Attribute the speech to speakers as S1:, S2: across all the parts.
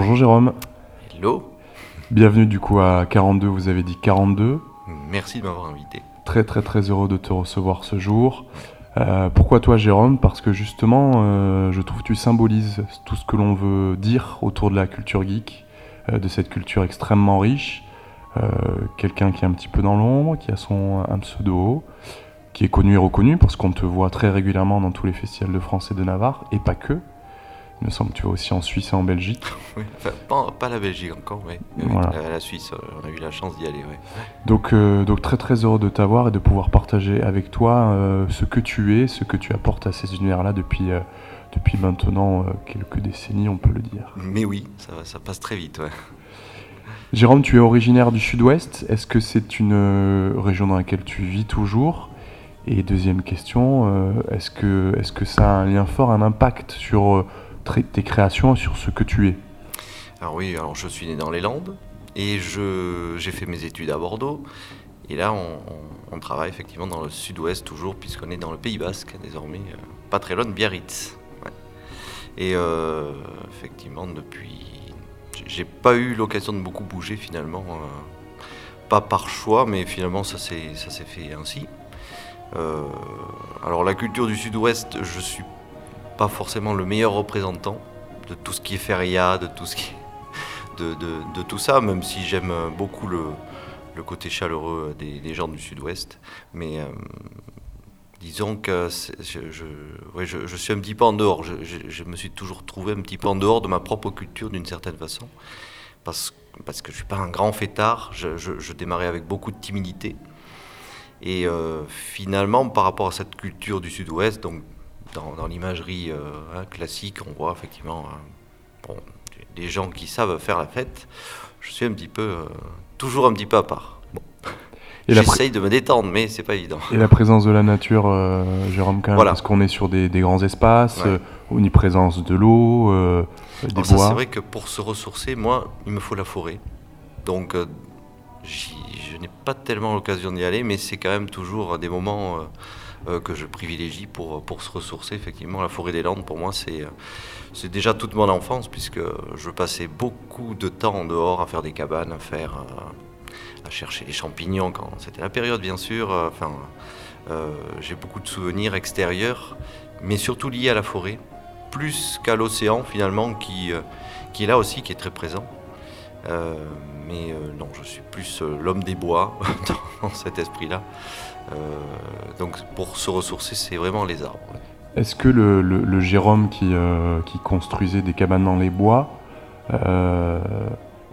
S1: Bonjour Jérôme.
S2: Hello.
S1: Bienvenue du coup à 42, vous avez dit 42.
S2: Merci de m'avoir invité.
S1: Très très très heureux de te recevoir ce jour. Euh, pourquoi toi Jérôme? Parce que justement, euh, je trouve que tu symbolises tout ce que l'on veut dire autour de la culture geek, euh, de cette culture extrêmement riche. Quelqu'un qui est un petit peu dans l'ombre, qui a son un pseudo, qui est connu et reconnu parce qu'on te voit très régulièrement dans tous les festivals de France et de Navarre, et pas que. Il me semble que tu vas aussi en Suisse et en Belgique.
S2: Oui, enfin, pas, la Belgique encore, mais la, Suisse, euh, on a eu la chance d'y aller.
S1: Donc, euh, donc très très heureux de t'avoir et de pouvoir partager avec toi euh, ce que tu es, ce que tu apportes à ces univers-là depuis, depuis maintenant quelques décennies, on peut le dire.
S2: Mais oui, ça, ça passe très vite. Ouais.
S1: Jérôme, tu es originaire du sud-ouest. Est-ce que c'est une région dans laquelle tu vis toujours? Et deuxième question, est-ce que, est -ce que ça a un lien fort, un impact sur tes créations sur ce que tu es
S2: Alors oui, alors je suis né dans les Landes et j'ai fait mes études à Bordeaux. Et là, on, travaille effectivement dans le sud-ouest toujours, puisqu'on est dans le Pays Basque désormais, euh, pas très loin de Biarritz. Et euh, effectivement, depuis. J'ai pas eu l'occasion de beaucoup bouger finalement, euh, pas par choix, mais finalement ça s'est fait ainsi. alors la culture du sud-ouest, je suis pas forcément le meilleur représentant de tout ce qui est feria, de tout ce qui de, de, tout ça, même si j'aime beaucoup le, le, côté chaleureux des, gens du sud-ouest. Mais euh, disons que je, je, je, suis un petit peu en dehors. Je, me suis toujours trouvé un petit peu en dehors de ma propre culture d'une certaine façon. Parce, parce que je ne suis pas un grand fêtard, je, démarrais avec beaucoup de timidité. Et euh, finalement, par rapport à cette culture du sud-ouest, donc dans, l'imagerie euh, hein, classique, on voit effectivement hein, des gens qui savent faire la fête. Je suis un petit peu, euh, toujours un petit peu à part. Bon. J'essaye de me détendre, mais c'est pas évident.
S1: Et la présence de la nature, euh, Jérôme, quand même, parce qu'on est sur des, grands espaces, ouais. présence de l'eau, des bois.
S2: C'est vrai que pour se ressourcer, moi, il me faut la forêt. Donc, je n'ai pas tellement l'occasion d'y aller, mais c'est quand même toujours des moments euh, que je privilégie pour, pour se ressourcer. Effectivement, la forêt des Landes, pour moi, c'est, c'est déjà toute mon enfance, puisque je passais beaucoup de temps en dehors à faire des cabanes, à faire. Euh, à chercher les champignons quand c'était la période, bien sûr. Euh, enfin, j'ai beaucoup de souvenirs extérieurs, mais surtout liés à la forêt, plus qu'à l'océan finalement, qui, qui est là aussi, qui est très présent. mais non, je suis plus l'homme des bois dans cet esprit-là. Euh, donc pour se ressourcer, c'est vraiment les arbres.
S1: Est-ce que le, Jérôme qui, euh, qui, construisait des cabanes dans les bois euh,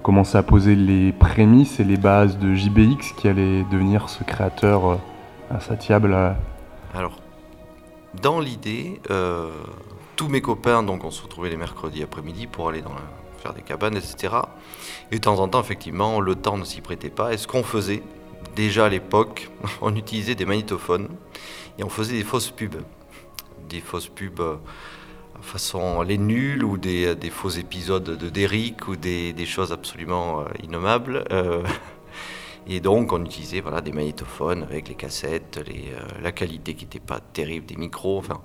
S1: commençait à poser les prémices et les bases de JBX qui allait devenir ce créateur insatiable
S2: Alors, dans l'idée, tous mes copains, donc on se retrouvait les mercredis après-midi pour aller dans faire des cabanes, etc. Et de temps en temps, effectivement, le temps ne s'y prêtait pas. Et ce qu'on faisait, déjà à l'époque, on utilisait des magnétophones et on faisait des fausses pubs. Des fausses pubs euh, façon Les Nuls ou des, faux épisodes de Derrick ou des, choses absolument euh, innommables. Euh, et donc on utilisait voilà, des magnétophones avec les cassettes, la qualité qui n'était pas terrible des micros. Enfin,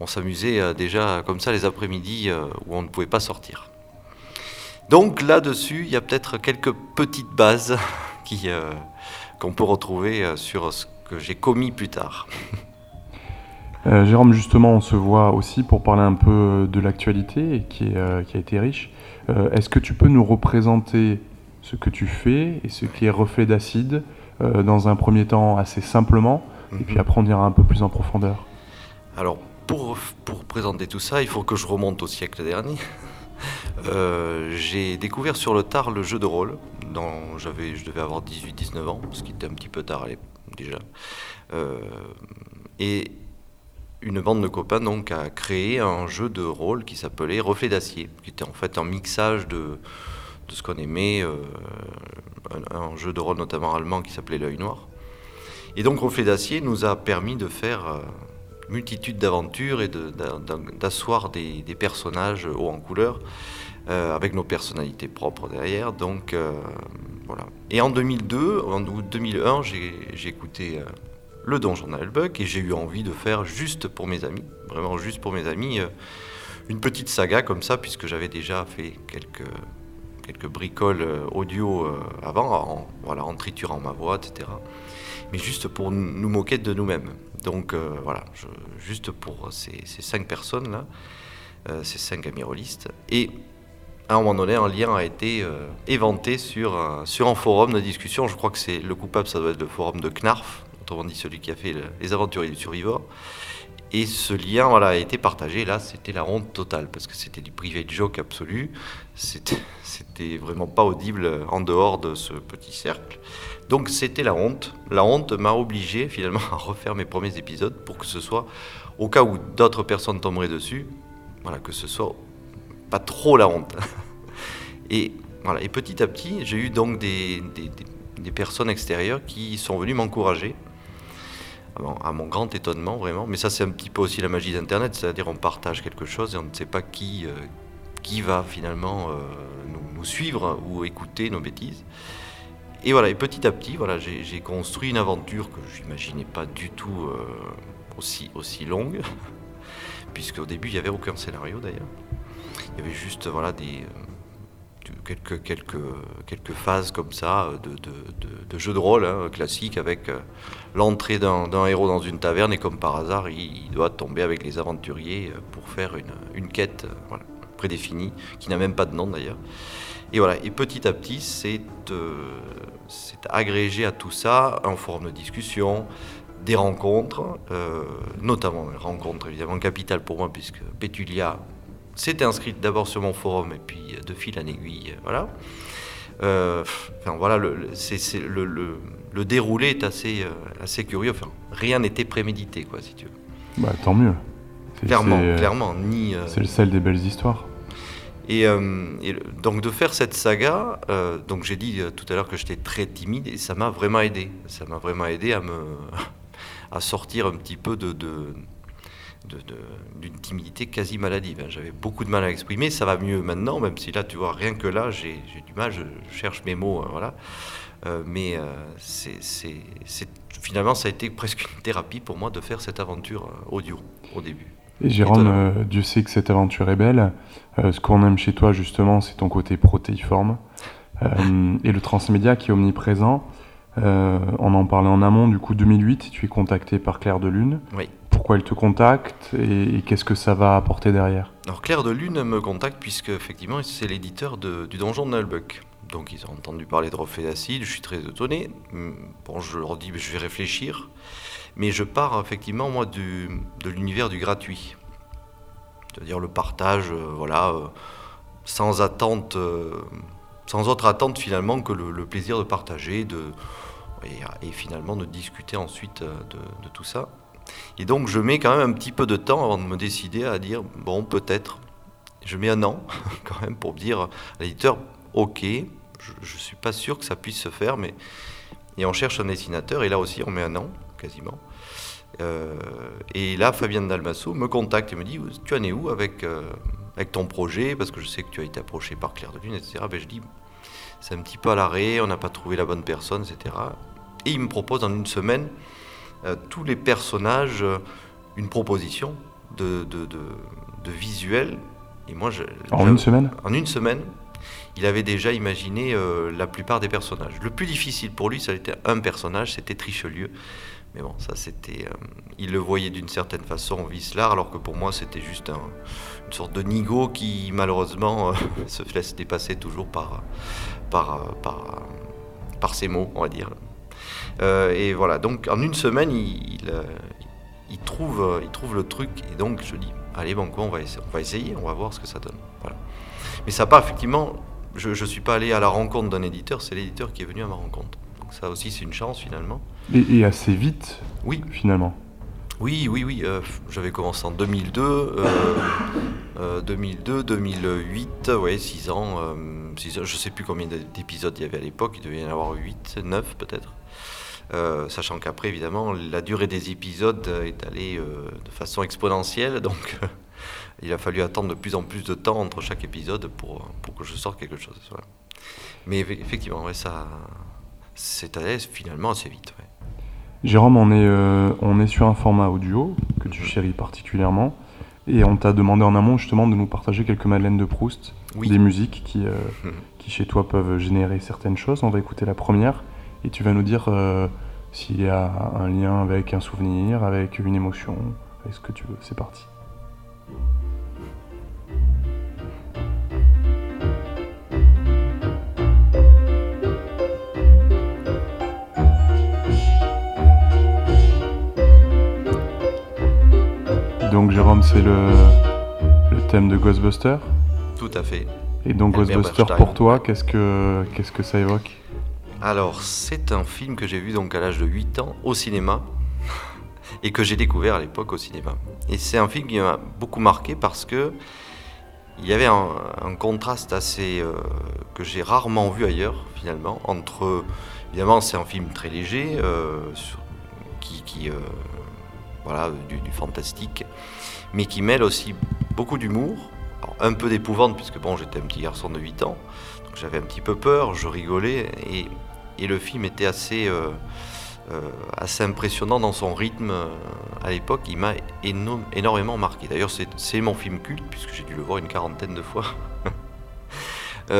S2: on s'amusait déjà comme ça les après-midi où on ne pouvait pas sortir. Donc là-dessus, il y a peut-être quelques petites bases qui, qu'on peut retrouver euh, sur ce que j'ai commis plus tard.
S1: Euh, Jérôme, justement, on se voit aussi pour parler un peu de l'actualité qui, euh, qui, a été riche. Est-ce que tu peux nous représenter ce que tu fais et ce qui est reflet d'acide dans un premier temps assez simplement et puis mhm. après on ira un peu plus en profondeur?
S2: Alors, pour, pour présenter tout ça, il faut que je remonte au siècle dernier. Euh, j'ai découvert sur le tard le jeu de rôle. J'avais, je devais avoir 18-19 ans, ce qui était un petit peu tard déjà. Euh, et une bande de copains donc a créé un jeu de rôle qui s'appelait Reflet d'acier, qui était en fait un mixage de, de ce qu'on aimait, euh, un, jeu de rôle notamment allemand qui s'appelait L'œil noir. Et donc Reflet d'acier nous a permis de faire multitude d'aventures et d'asseoir des, personnages hauts en couleur euh, avec nos personnalités propres derrière. Donc euh, voilà. Et en 2002, en 2001, j'ai écouté euh, le Donjon Buck et j'ai eu envie de faire juste pour mes amis, vraiment juste pour mes amis, une petite saga comme ça, puisque j'avais déjà fait quelques quelques bricoles audio avant, en, voilà, en triturant ma voix, etc. Mais juste pour nous moquer de nous-mêmes. Donc voilà, juste pour ces, cinq personnes-là, ces cinq amirolistes. Et à un moment donné, un lien a été euh, éventé sur un, sur un forum de discussion. Je crois que c'est le coupable, ça doit être le forum de Knarf, autrement dit celui qui a fait les aventuriers du survivor. Et ce lien voilà, a été partagé. Là, c'était la honte totale, parce que c'était du privé de joke absolu. C'était vraiment pas audible en dehors de ce petit cercle. Donc c'était la honte. La honte m'a obligé finalement à refaire mes premiers épisodes pour que ce soit, au cas où d'autres personnes tomberaient dessus, voilà, que ce soit pas trop la honte. Et, voilà, et petit à petit, j'ai eu donc des, des, personnes extérieures qui sont venues m'encourager, à mon grand étonnement vraiment. Mais ça, c'est un petit peu aussi la magie d'Internet, c'est-à-dire on partage quelque chose et on ne sait pas qui, euh, qui va finalement euh, nous, suivre ou écouter nos bêtises. Et voilà, et petit à petit, voilà, j'ai construit une aventure que je n'imaginais pas du tout euh, aussi, aussi longue, puisqu'au début, il n'y avait aucun scénario d'ailleurs. Il y avait juste voilà, des, euh, quelques, quelques, quelques phases comme ça euh, de, de, jeu de rôle hein, classique avec l'entrée d'un héros dans une taverne et comme par hasard, il, doit tomber avec les aventuriers pour faire une, une quête prédéfinie, qui n'a même pas de nom d'ailleurs. Et voilà, et petit à petit, c'est agrégé à tout ça en forme de discussion, des rencontres, notamment des rencontres évidemment capitales pour moi, puisque Pétulia s'était inscrite d'abord sur mon forum et puis euh, de fil en aiguille, euh, voilà. Euh, enfin, voilà, le, c'est, le, le, déroulé est assez, assez curieux. Enfin, rien n'était prémédité, quoi, si tu veux.
S1: Bah, tant mieux.
S2: clairement, clairement. Ni,
S1: c'est le sel des belles histoires.
S2: Et, donc de faire cette saga, donc j'ai dit tout à l'heure que j'étais très timide et ça m'a vraiment aidé. Ça m'a vraiment aidé à me à sortir un petit peu de, d'une timidité quasi maladive. Hein. J'avais beaucoup de mal à exprimer, ça va mieux maintenant, même si là, tu vois, rien que là, j'ai du mal, je, cherche mes mots, hein, voilà. Euh, mais euh, c'est finalement, ça a été presque une thérapie pour moi de faire cette aventure euh, audio au début.
S1: Et Jérôme, Dieu sait que cette aventure est belle. ce qu'on aime chez toi, justement, c'est ton côté protéiforme et le transmédia qui est omniprésent. on en parlait en amont, du coup, 2008, tu es contacté par Claire de Lune.
S2: Oui
S1: pourquoi elle te contacte et, qu'est-ce que ça va apporter derrière?
S2: Alors Claire de Lune me contacte puisque effectivement c'est l'éditeur du donjon de Nullbuck. Donc ils ont entendu parler de reflet d'acide, je suis très étonné. Bon, je leur dis, je vais réfléchir. Mais je pars effectivement, moi, du, de l'univers du gratuit. C'est-à-dire le partage, euh, voilà, euh, sans attente, euh, sans autre attente finalement que le, plaisir de partager de, et, finalement de discuter ensuite de tout ça. Et donc je mets quand même un petit peu de temps avant de me décider à dire, bon, peut-être. Je mets un an quand même pour dire à l'éditeur, ok, je ne suis pas sûr que ça puisse se faire, mais... Et on cherche un dessinateur, et là aussi on met un an, quasiment. Euh, et là, Fabien Dalmasso me contacte et me dit, tu en es où avec, euh, avec ton projet? Parce que je sais que tu as été approché par Claire de Lune, etc. Ben, je dis, c'est un petit peu à l'arrêt, on n'a pas trouvé la bonne personne, etc. Et il me propose en une semaine euh, tous les personnages une proposition de, de, de, visuel.
S1: Et moi, je, en une semaine?
S2: En une semaine, il avait déjà imaginé la plupart des personnages. Le plus difficile pour lui, ça a été un personnage, c'était Trichelieu. Mais bon, ça c'était. il le voyait d'une certaine façon, Vislar, alors que pour moi c'était juste une sorte de nigo qui malheureusement se laisse dépasser toujours par, par, par, par ses mots, on va dire. Euh, et voilà, donc en une semaine, il, euh, il, trouve, euh, il trouve le truc. Et donc je dis, allez, quoi, on, va essayer, on va essayer, on va voir ce que ça donne. Voilà. Mais ça pas, effectivement, je ne suis pas allé à la rencontre d'un éditeur, c'est l'éditeur qui est venu à ma rencontre. Donc ça aussi, c'est une chance finalement.
S1: Et, assez vite,
S2: oui.
S1: finalement.
S2: Oui, oui, oui. J'avais commencé en 2002, 2002, 2008, ouais, 6 ans, ans. Je ne sais plus combien d'épisodes il y avait à l'époque, il devait y en avoir 8, 9 peut-être. Euh, sachant qu'après, évidemment, la durée des épisodes est allée euh, de façon exponentielle, donc euh, il a fallu attendre de plus en plus de temps entre chaque épisode pour, pour que je sorte quelque chose. Mais effectivement, ça, c'est allé finalement assez vite.
S1: Jérôme, on est, on est sur un format audio que tu chéris particulièrement. Et on t'a demandé en amont justement de nous partager quelques madeleines de Proust,
S2: Oui.
S1: des musiques qui, euh,
S2: Mhm.
S1: qui chez toi peuvent générer certaines choses. On va écouter la première et tu vas nous dire euh, s'il y a un lien avec un souvenir, avec une émotion, avec ce que tu veux. C'est parti. Donc Jérôme, c'est le, le thème de Ghostbuster.
S2: Tout à fait.
S1: Et donc
S2: Albert
S1: Ghostbuster
S2: Bernstein.
S1: pour toi, qu'est-ce que qu'est-ce que ça évoque?
S2: Alors, c'est un film que j'ai vu donc à l'âge de 8 ans au cinéma et que j'ai découvert à l'époque au cinéma. Et c'est un film qui m'a beaucoup marqué parce que il y avait un, un contraste assez euh, que j'ai rarement vu ailleurs finalement entre évidemment c'est un film très léger euh, qui, euh, voilà du, fantastique mais qui mêle aussi beaucoup d'humour un peu d'épouvante puisque bon j'étais un petit garçon de 8 ans donc j'avais un petit peu peur je rigolais et, et le film était assez euh, euh, assez impressionnant dans son rythme euh, à l'époque. Il m'a éno- énormément marqué. D'ailleurs, c'est- mon film culte, puisque j'ai dû le voir une quarantaine de fois.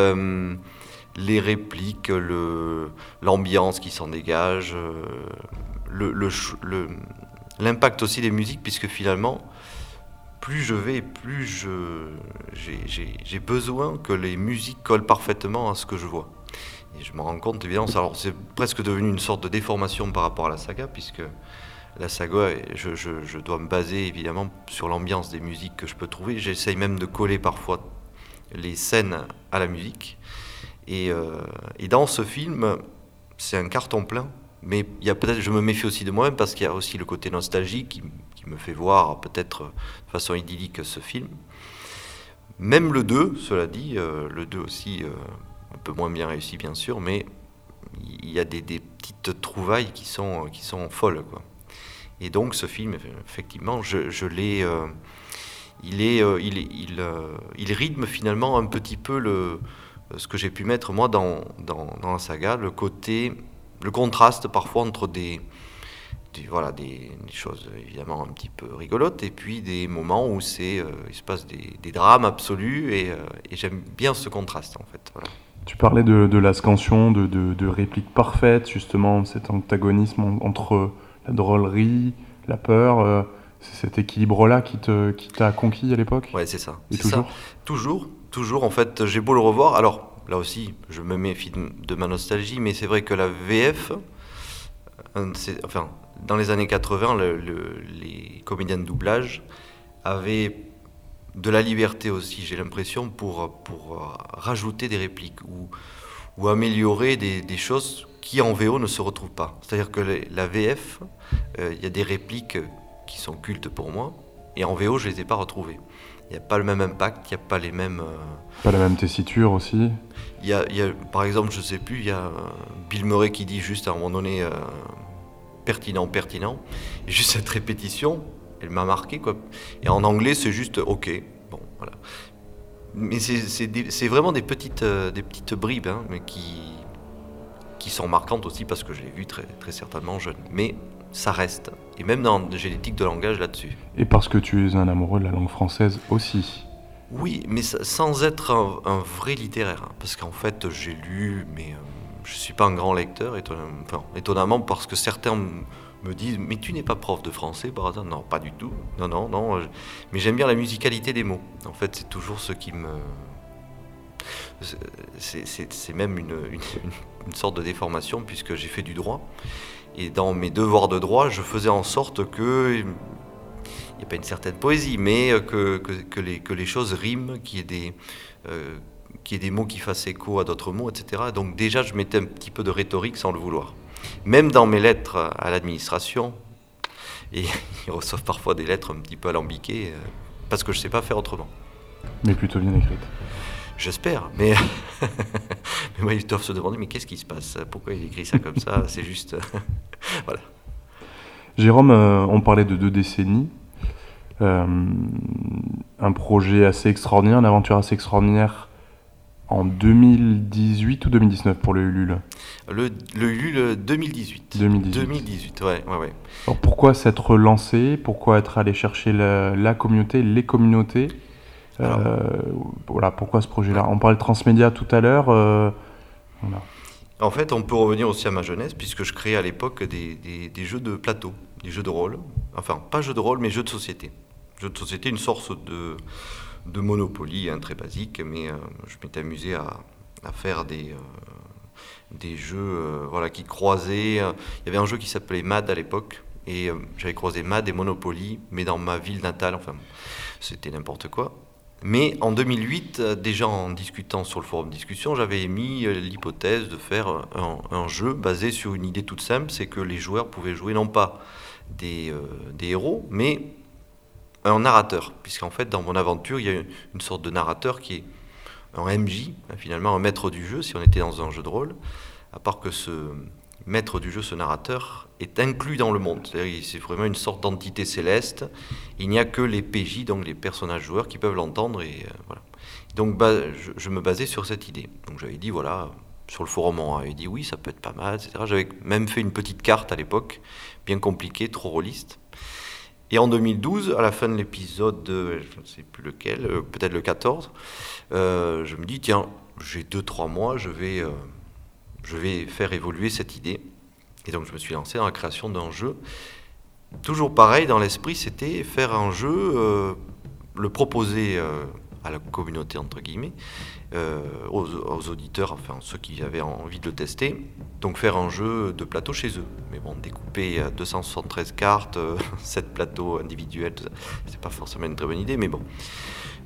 S2: Les répliques, l'ambiance qui s'en dégage, le- l'impact aussi des musiques, puisque finalement, plus je vais, plus je- j'ai- besoin que les musiques collent parfaitement à ce que je vois. Et je me rends compte, évidemment, alors c'est presque devenu une sorte de déformation par rapport à la saga, puisque la saga, je, je- je dois me baser évidemment sur l'ambiance des musiques que je peux trouver. J'essaye même de coller parfois les scènes à la musique. Et, euh, et dans ce film, c'est un carton plein. Mais il y a peut-être, je me méfie aussi de moi-même parce qu'il y a aussi le côté nostalgique qui, me fait voir peut-être de façon idyllique ce film. Même le 2, cela dit, euh, le 2 aussi, euh, un peu moins bien réussi bien sûr, mais il y a des, petites trouvailles qui sont, qui sont folles. Quoi. Et donc ce film, effectivement, je, je l'ai... euh, il, est, euh, il, il, euh, rythme finalement un petit peu le, ce que j'ai pu mettre moi dans, dans la saga, le côté, le contraste parfois entre des, des, voilà, des, des choses évidemment un petit peu rigolotes et puis des moments où c'est, euh, il se passe des, des drames absolus et, euh, et j'aime bien ce contraste en fait. Voilà.
S1: Tu parlais de, de la scansion, de, de, de répliques parfaites, justement, cet antagonisme en- entre la drôlerie, la peur. euh, c'est cet équilibre-là qui te qui t'a conquis à l'époque?
S2: Ouais, c'est ça.
S1: Et
S2: c'est ça.
S1: toujours?
S2: Toujours, toujours. En fait, j'ai beau le revoir. Alors, là aussi, je me méfie de, ma nostalgie, mais c'est vrai que la VF, enfin, dans les années 80, le- le- les comédiens de doublage avaient de la liberté aussi, j'ai l'impression, pour, rajouter des répliques ou, améliorer des, choses qui en VO ne se retrouvent pas. C'est-à-dire que la VF, euh, il y a des répliques qui sont cultes pour moi, et en VO, je ne les ai pas retrouvées. Il n'y a pas le même impact, il n'y a pas les mêmes... euh,
S1: Pas la même tessiture aussi.
S2: Y a, par exemple, je sais plus, il y a euh, Bill Murray qui dit juste à un moment donné euh, pertinent, pertinent. Et juste cette répétition, elle m'a marqué quoi. Et en anglais, c'est juste OK. Bon, voilà. Mais c'est- vraiment des petites, euh, des petites bribes, hein, mais qui, sont marquantes aussi parce que je l'ai vu très, très certainement jeune. Mais ça reste. Et même dans j'ai tics de langage là-dessus.
S1: Et parce que tu es un amoureux de la langue française aussi.
S2: Oui, mais sa- sans être un, vrai littéraire. hein, parce qu'en fait, j'ai lu, mais euh, je suis pas un grand lecteur, étonnamment, parce que certains me disent Mais tu n'es pas prof de français par hasard? Non, pas du tout. Non, non, non. mais j'aime bien la musicalité des mots. En fait, c'est toujours ce qui me. c'est- même une, sorte de déformation puisque j'ai fait du droit. Et dans mes devoirs de droit, je faisais en sorte que n'y a pas une certaine poésie, mais euh, que, que, que les, que les choses riment, qu'il y, ait des, euh, qu'il y ait des mots qui fassent écho à d'autres mots, etc. Donc déjà, je mettais un petit peu de rhétorique sans le vouloir. Même dans mes lettres à l'administration, et ils reçoivent parfois des lettres un petit peu alambiquées, euh, parce que je ne sais pas faire autrement.
S1: Mais plutôt bien écrite.
S2: J'espère, mais, mais moi, ils doivent se demander, mais qu'est-ce qui se passe? Pourquoi il écrit ça comme ça? C'est juste... voilà.
S1: Jérôme, euh, on parlait de deux décennies. Euh, un projet assez extraordinaire, une aventure assez extraordinaire en 2018 ou 2019 pour le Ulule?
S2: Le, le Ulule 2018.
S1: 2018.
S2: 2018, ouais, ouais, ouais.
S1: Alors pourquoi s'être lancé? Pourquoi être allé chercher la, la communauté, les communautés?
S2: Alors.
S1: Euh, Voilà, pourquoi ce projet-là? On parlait de transmédia tout à l'heure. euh, voilà.
S2: En fait, on peut revenir aussi à ma jeunesse, puisque je créais à l'époque des, des- des jeux de plateau, des jeux de rôle. Enfin, pas jeux de rôle, mais jeux de société. Jeux de société, une sorte de, de Monopoly, très basique, mais euh, je m'étais amusé à, à faire des, euh, des jeux euh, voilà, qui croisaient. Il y avait un jeu qui s'appelait MAD à l'époque, et j'avais croisé MAD et Monopoly, mais dans ma ville natale, enfin, c'était n'importe quoi. Mais en 2008, euh, déjà en discutant sur le forum discussion, j'avais émis l'hypothèse de faire un, un jeu basé sur une idée toute simple, c'est que les joueurs pouvaient jouer non pas des, des héros, mais un narrateur. Puisqu'en fait, dans mon aventure, il y a une, sorte de narrateur qui est un MJ, hein, finalement un maître du jeu, si on était dans un jeu de rôle, à part que ce maître du jeu, ce narrateur, est inclus dans le monde. C'est vraiment une sorte d'entité céleste. Il n'y a que les PJ, donc les personnages joueurs, qui peuvent l'entendre. Et euh, voilà. Donc je, je me basais sur cette idée. Donc j'avais dit, voilà, sur le forum, on avait dit oui, ça peut être pas mal, etc. J'avais même fait une petite carte à l'époque, bien compliquée, trop rôliste. Et en 2012, à la fin de l'épisode, je ne sais plus lequel, euh, peut-être le 14, euh, je me dis, tiens, j'ai 2-3 mois, je vais, euh, je vais faire évoluer cette idée. Et donc je me suis lancé dans la création d'un jeu. Toujours pareil, dans l'esprit, c'était faire un jeu, le proposer à la communauté, entre guillemets, euh, aux, auditeurs, enfin ceux qui avaient envie de le tester. Donc faire un jeu de plateau chez eux. Mais bon, découper euh, 273 cartes, euh, 7 plateaux individuels, c'est pas forcément une très bonne idée, mais bon.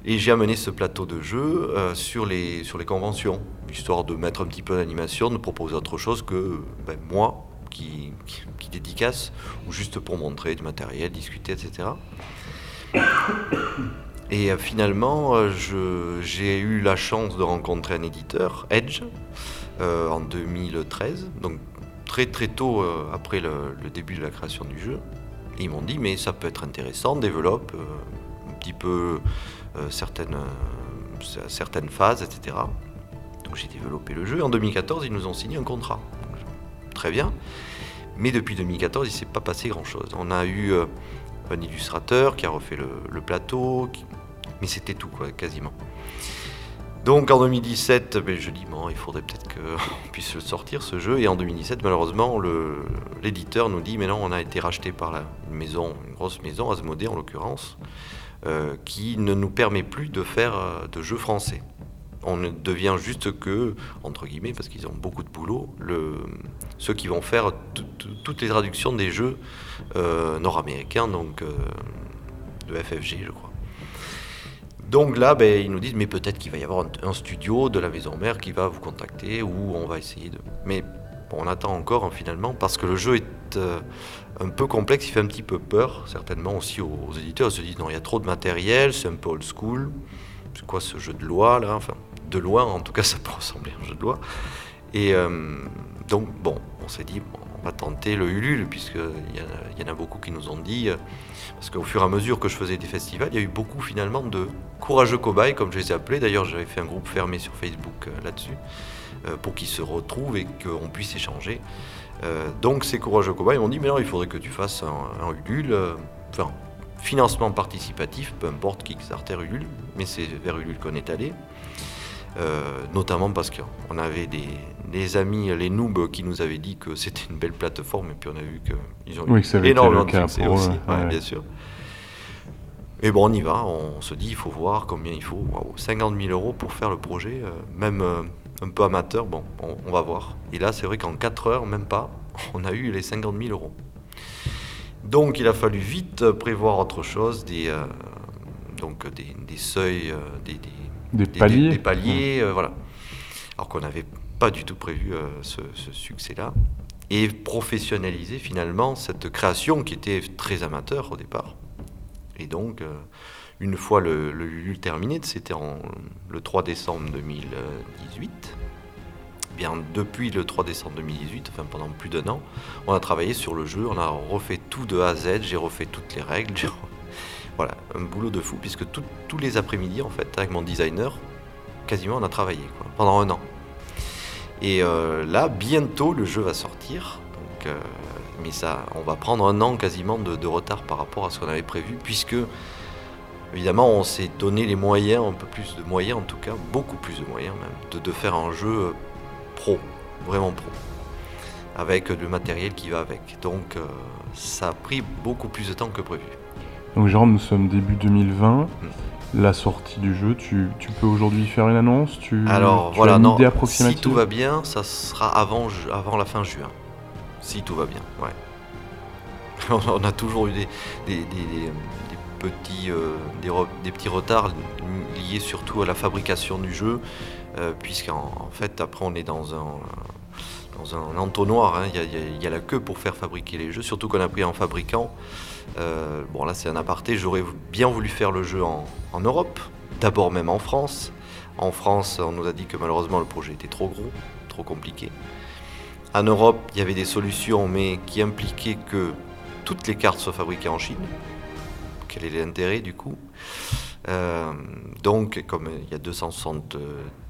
S2: Et j'ai amené ce plateau de jeu euh, sur, les, sur les conventions, histoire de mettre un petit peu d'animation, de proposer autre chose que ben, moi qui, qui, qui dédicace, ou juste pour montrer du matériel, discuter, etc. Et euh, finalement, euh, j'ai eu la chance de rencontrer un éditeur, Edge, euh, en 2013, donc très très tôt après le, début de la création du jeu. Ils m'ont dit, mais ça peut être intéressant, développe un petit peu certaines, certaines phases, etc. Donc j'ai développé le jeu. En 2014, ils nous ont signé un contrat. Très bien. Mais depuis 2014, il ne s'est pas passé grand-chose. On a eu un illustrateur qui a refait le, plateau, mais c'était tout, quoi, quasiment. Donc en 2017, ben, je dis, bon, il faudrait peut-être qu'on puisse sortir, ce jeu. Et en 2017, malheureusement, l'éditeur nous dit, mais non, on a été racheté par une maison, une grosse maison, Asmodée en l'occurrence, euh, qui ne nous permet plus de faire euh, de jeux français. On ne devient juste que, entre guillemets, parce qu'ils ont beaucoup de boulot, ceux qui vont faire tout- tout- toutes les traductions des jeux euh, nord-américains, donc de FFG, je crois. Donc là, ben, ils nous disent, mais peut-être qu'il va y avoir un, studio de la maison mère qui va vous contacter, ou on va essayer de... Mais on attend encore hein, finalement, parce que le jeu est euh, un peu complexe, il fait un petit peu peur, certainement aussi aux, éditeurs. Ils se disent, non, il y a trop de matériel, c'est un peu old school. C'est quoi ce jeu de loi là? Enfin, de loin, en tout cas, ça peut ressembler à un jeu de loi. Et euh, donc, bon, on s'est dit, va tenter le Ulule, puisqu'il y, y en a beaucoup qui nous ont dit, euh, parce qu'au fur et à mesure que je faisais des festivals, il y a eu beaucoup finalement de courageux cobayes, comme je les ai appelés. D'ailleurs, j'avais fait un groupe fermé sur Facebook euh, là-dessus, euh, pour qu'ils se retrouvent et qu'on puisse échanger. Donc, ces courageux cobayes m'ont dit, mais non, il faudrait que tu fasses un, Ulule, enfin, financement participatif, peu importe Kickstarter, Ulule, mais c'est vers Ulule qu'on est allé. Notamment parce qu'on avait des, des amis, les noobs, qui nous avaient dit que c'était une belle plateforme, et puis on a vu qu'ils ont eu
S1: avait
S2: énormément de succès aussi,
S1: ouais,
S2: ouais,
S1: ouais.
S2: bien sûr. Et bon, on y va, on se dit, il faut voir combien il faut. Waouh, 50 000 euros pour faire le projet, euh, même euh, un peu amateur, bon, on, on va voir. Et là, c'est vrai qu'en 4 heures, même pas, on a eu les 50 000 euros. Donc, il a fallu vite prévoir autre chose, des, euh, donc des, des seuils, des, des-
S1: Des
S2: des-
S1: paliers
S2: des paliers, voilà. Alors qu'on n'avait pas du tout prévu euh, ce, succès-là. Et professionnaliser finalement cette création qui était très amateur au départ. Et donc, euh, une fois le, le terminé, c'était le 3 décembre 2018. Eh Bien, depuis le 3 décembre 2018, enfin pendant plus d'un an, on a travaillé sur le jeu, on a refait tout de A à Z, j'ai refait toutes les règles, voilà, un boulot de fou, puisque tous les après-midi, en fait, avec mon designer, quasiment on a travaillé pendant un an. Et là, bientôt, le jeu va sortir. Donc, mais ça, on va prendre un an quasiment de, retard par rapport à ce qu'on avait prévu, puisque évidemment on s'est donné les moyens, un peu plus de moyens en tout cas, beaucoup plus de moyens même, de, faire un jeu pro, vraiment pro, avec le matériel qui va avec. Donc ça a pris beaucoup plus de temps que prévu.
S1: Donc Jérôme, nous sommes début 2020. Hmm. La sortie du jeu, tu, peux aujourd'hui faire une annonce tu,
S2: Alors voilà, non, si tout va bien, ça sera avant, avant la fin juin. Si tout va bien, ouais. On a toujours eu des, des, petits, euh, des, petits retards liés surtout à la fabrication du jeu, euh, puisqu'en en fait après on est dans un dans un entonnoir. Hein. Il y, a la queue pour faire fabriquer les jeux, surtout qu'on a pris en fabricant. Euh, bon, là, c'est un aparté. J'aurais bien voulu faire le jeu en, Europe, d'abord même en France. En France, on nous a dit que malheureusement le projet était trop gros, trop compliqué. En Europe, il y avait des solutions, mais qui impliquaient que toutes les cartes soient fabriquées en Chine. Quel est l'intérêt du coup? Euh, Donc, comme il y a 260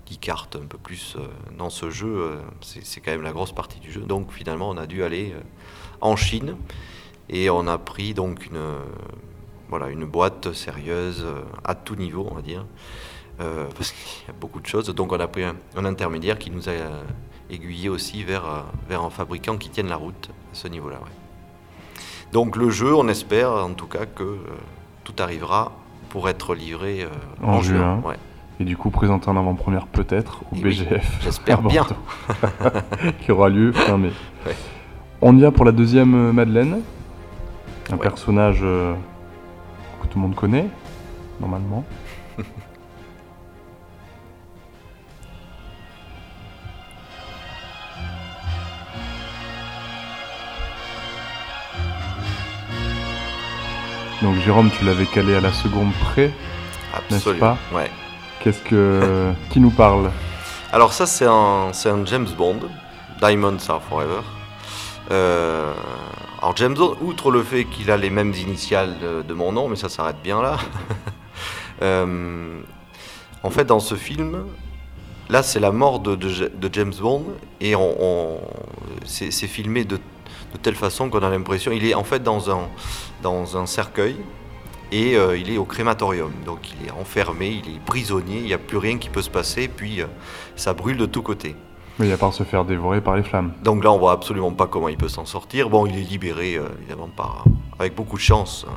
S2: 10 cartes, un peu plus euh, dans ce jeu. C'est quand même la grosse partie du jeu. Donc finalement, on a dû aller en Chine et on a pris donc une, voilà, une boîte sérieuse à tout niveau, on va dire, parce qu'il y a beaucoup de choses. Donc on a pris un, intermédiaire qui nous a aiguillé aussi vers, vers un fabricant qui tienne la route à ce niveau-là. Donc le jeu, on espère en tout cas que tout arrivera pour être livré en, juin.
S1: Et du coup, présenter en avant-première peut-être au BGF.
S2: J'espère bien.
S1: qui aura lieu fin mai. On y va pour la deuxième euh, Madeleine. Un personnage euh, que tout le monde connaît, normalement. Donc Jérôme, tu l'avais calé à la seconde près, n'est-ce pas
S2: ouais.
S1: Qu'est-ce que. qui nous parle
S2: Alors, ça, c'est un, un James Bond, Diamonds Are Forever. Euh, alors, James Bond, outre le fait qu'il a les mêmes initiales de, mon nom, mais ça s'arrête bien là. Euh, en fait, dans ce film, là, c'est la mort de, James Bond et c'est filmé de, telle façon qu'on a l'impression. Il est en fait dans un, dans un cercueil et euh, il est au crématorium. Donc il est enfermé, il est prisonnier, il n'y a plus rien qui peut se passer, puis euh, ça brûle de tous côtés.
S1: Mais à part se faire dévorer par les flammes.
S2: Donc là, on voit absolument pas comment il peut s'en sortir. Bon, il est libéré, euh, évidemment, par, avec beaucoup de chance. Hein.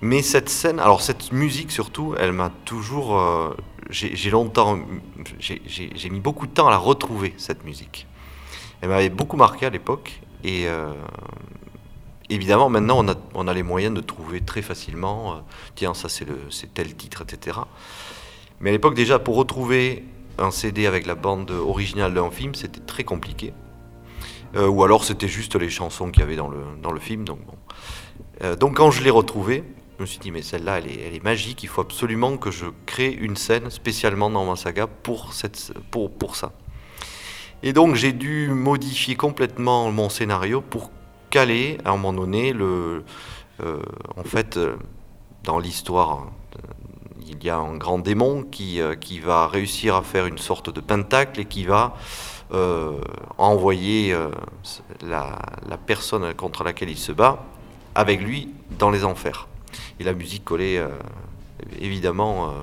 S2: Mais cette scène, alors cette musique surtout, elle m'a toujours. j'ai longtemps. J'ai mis beaucoup de temps à la retrouver, cette musique. Elle m'avait beaucoup marqué à l'époque. Et évidemment, maintenant, on a, on a, les moyens de trouver très facilement, euh, tiens, ça c'est tel titre, etc. Mais à l'époque, déjà, pour retrouver un CD avec la bande originale d'un film, c'était très compliqué. Euh, ou alors c'était juste les chansons qu'il y avait dans le, dans le film. Donc, bon. Euh, donc quand je l'ai retrouvé, je me suis dit, mais celle-là, elle est, magique, il faut absolument que je crée une scène spécialement dans ma saga pour, cette, pour, pour ça. Et donc j'ai dû modifier complètement mon scénario pour caler à un moment donné le, euh, en fait, dans l'histoire, euh, il y a un grand démon qui, qui va réussir à faire une sorte de pentacle et qui va envoyer la, la, personne contre laquelle il se bat avec lui dans les enfers. Et la musique collait évidemment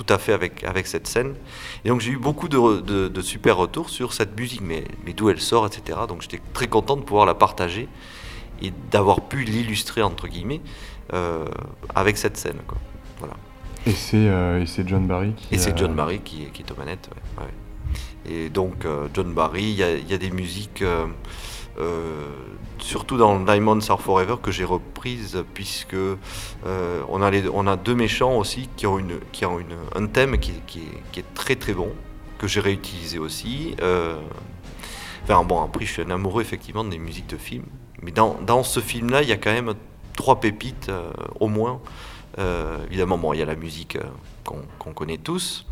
S2: tout à fait avec, avec cette scène. Et donc j'ai eu beaucoup de, de, super retours sur cette musique, mais, mais d'où elle sort, etc. Donc j'étais très content de pouvoir la partager et d'avoir pu l'illustrer entre guillemets euh, avec cette scène. Voilà.
S1: Et c'est euh, John Barry
S2: qui. Et c'est John Barry qui, qui est aux manettes. Et donc euh, John Barry, il y, y, a des musiques, surtout dans Diamonds Are Forever que j'ai reprises puisque on a, les, on, a deux méchants aussi qui ont, une, qui ont une, un thème qui, qui, est, qui, est, très très bon que j'ai réutilisé aussi. Enfin bon, après je suis un amoureux effectivement des musiques de films. Mais dans, ce film-là, il y a quand même trois pépites euh, au moins. Euh, évidemment, bon, il y a la musique euh, qu'on connaît tous.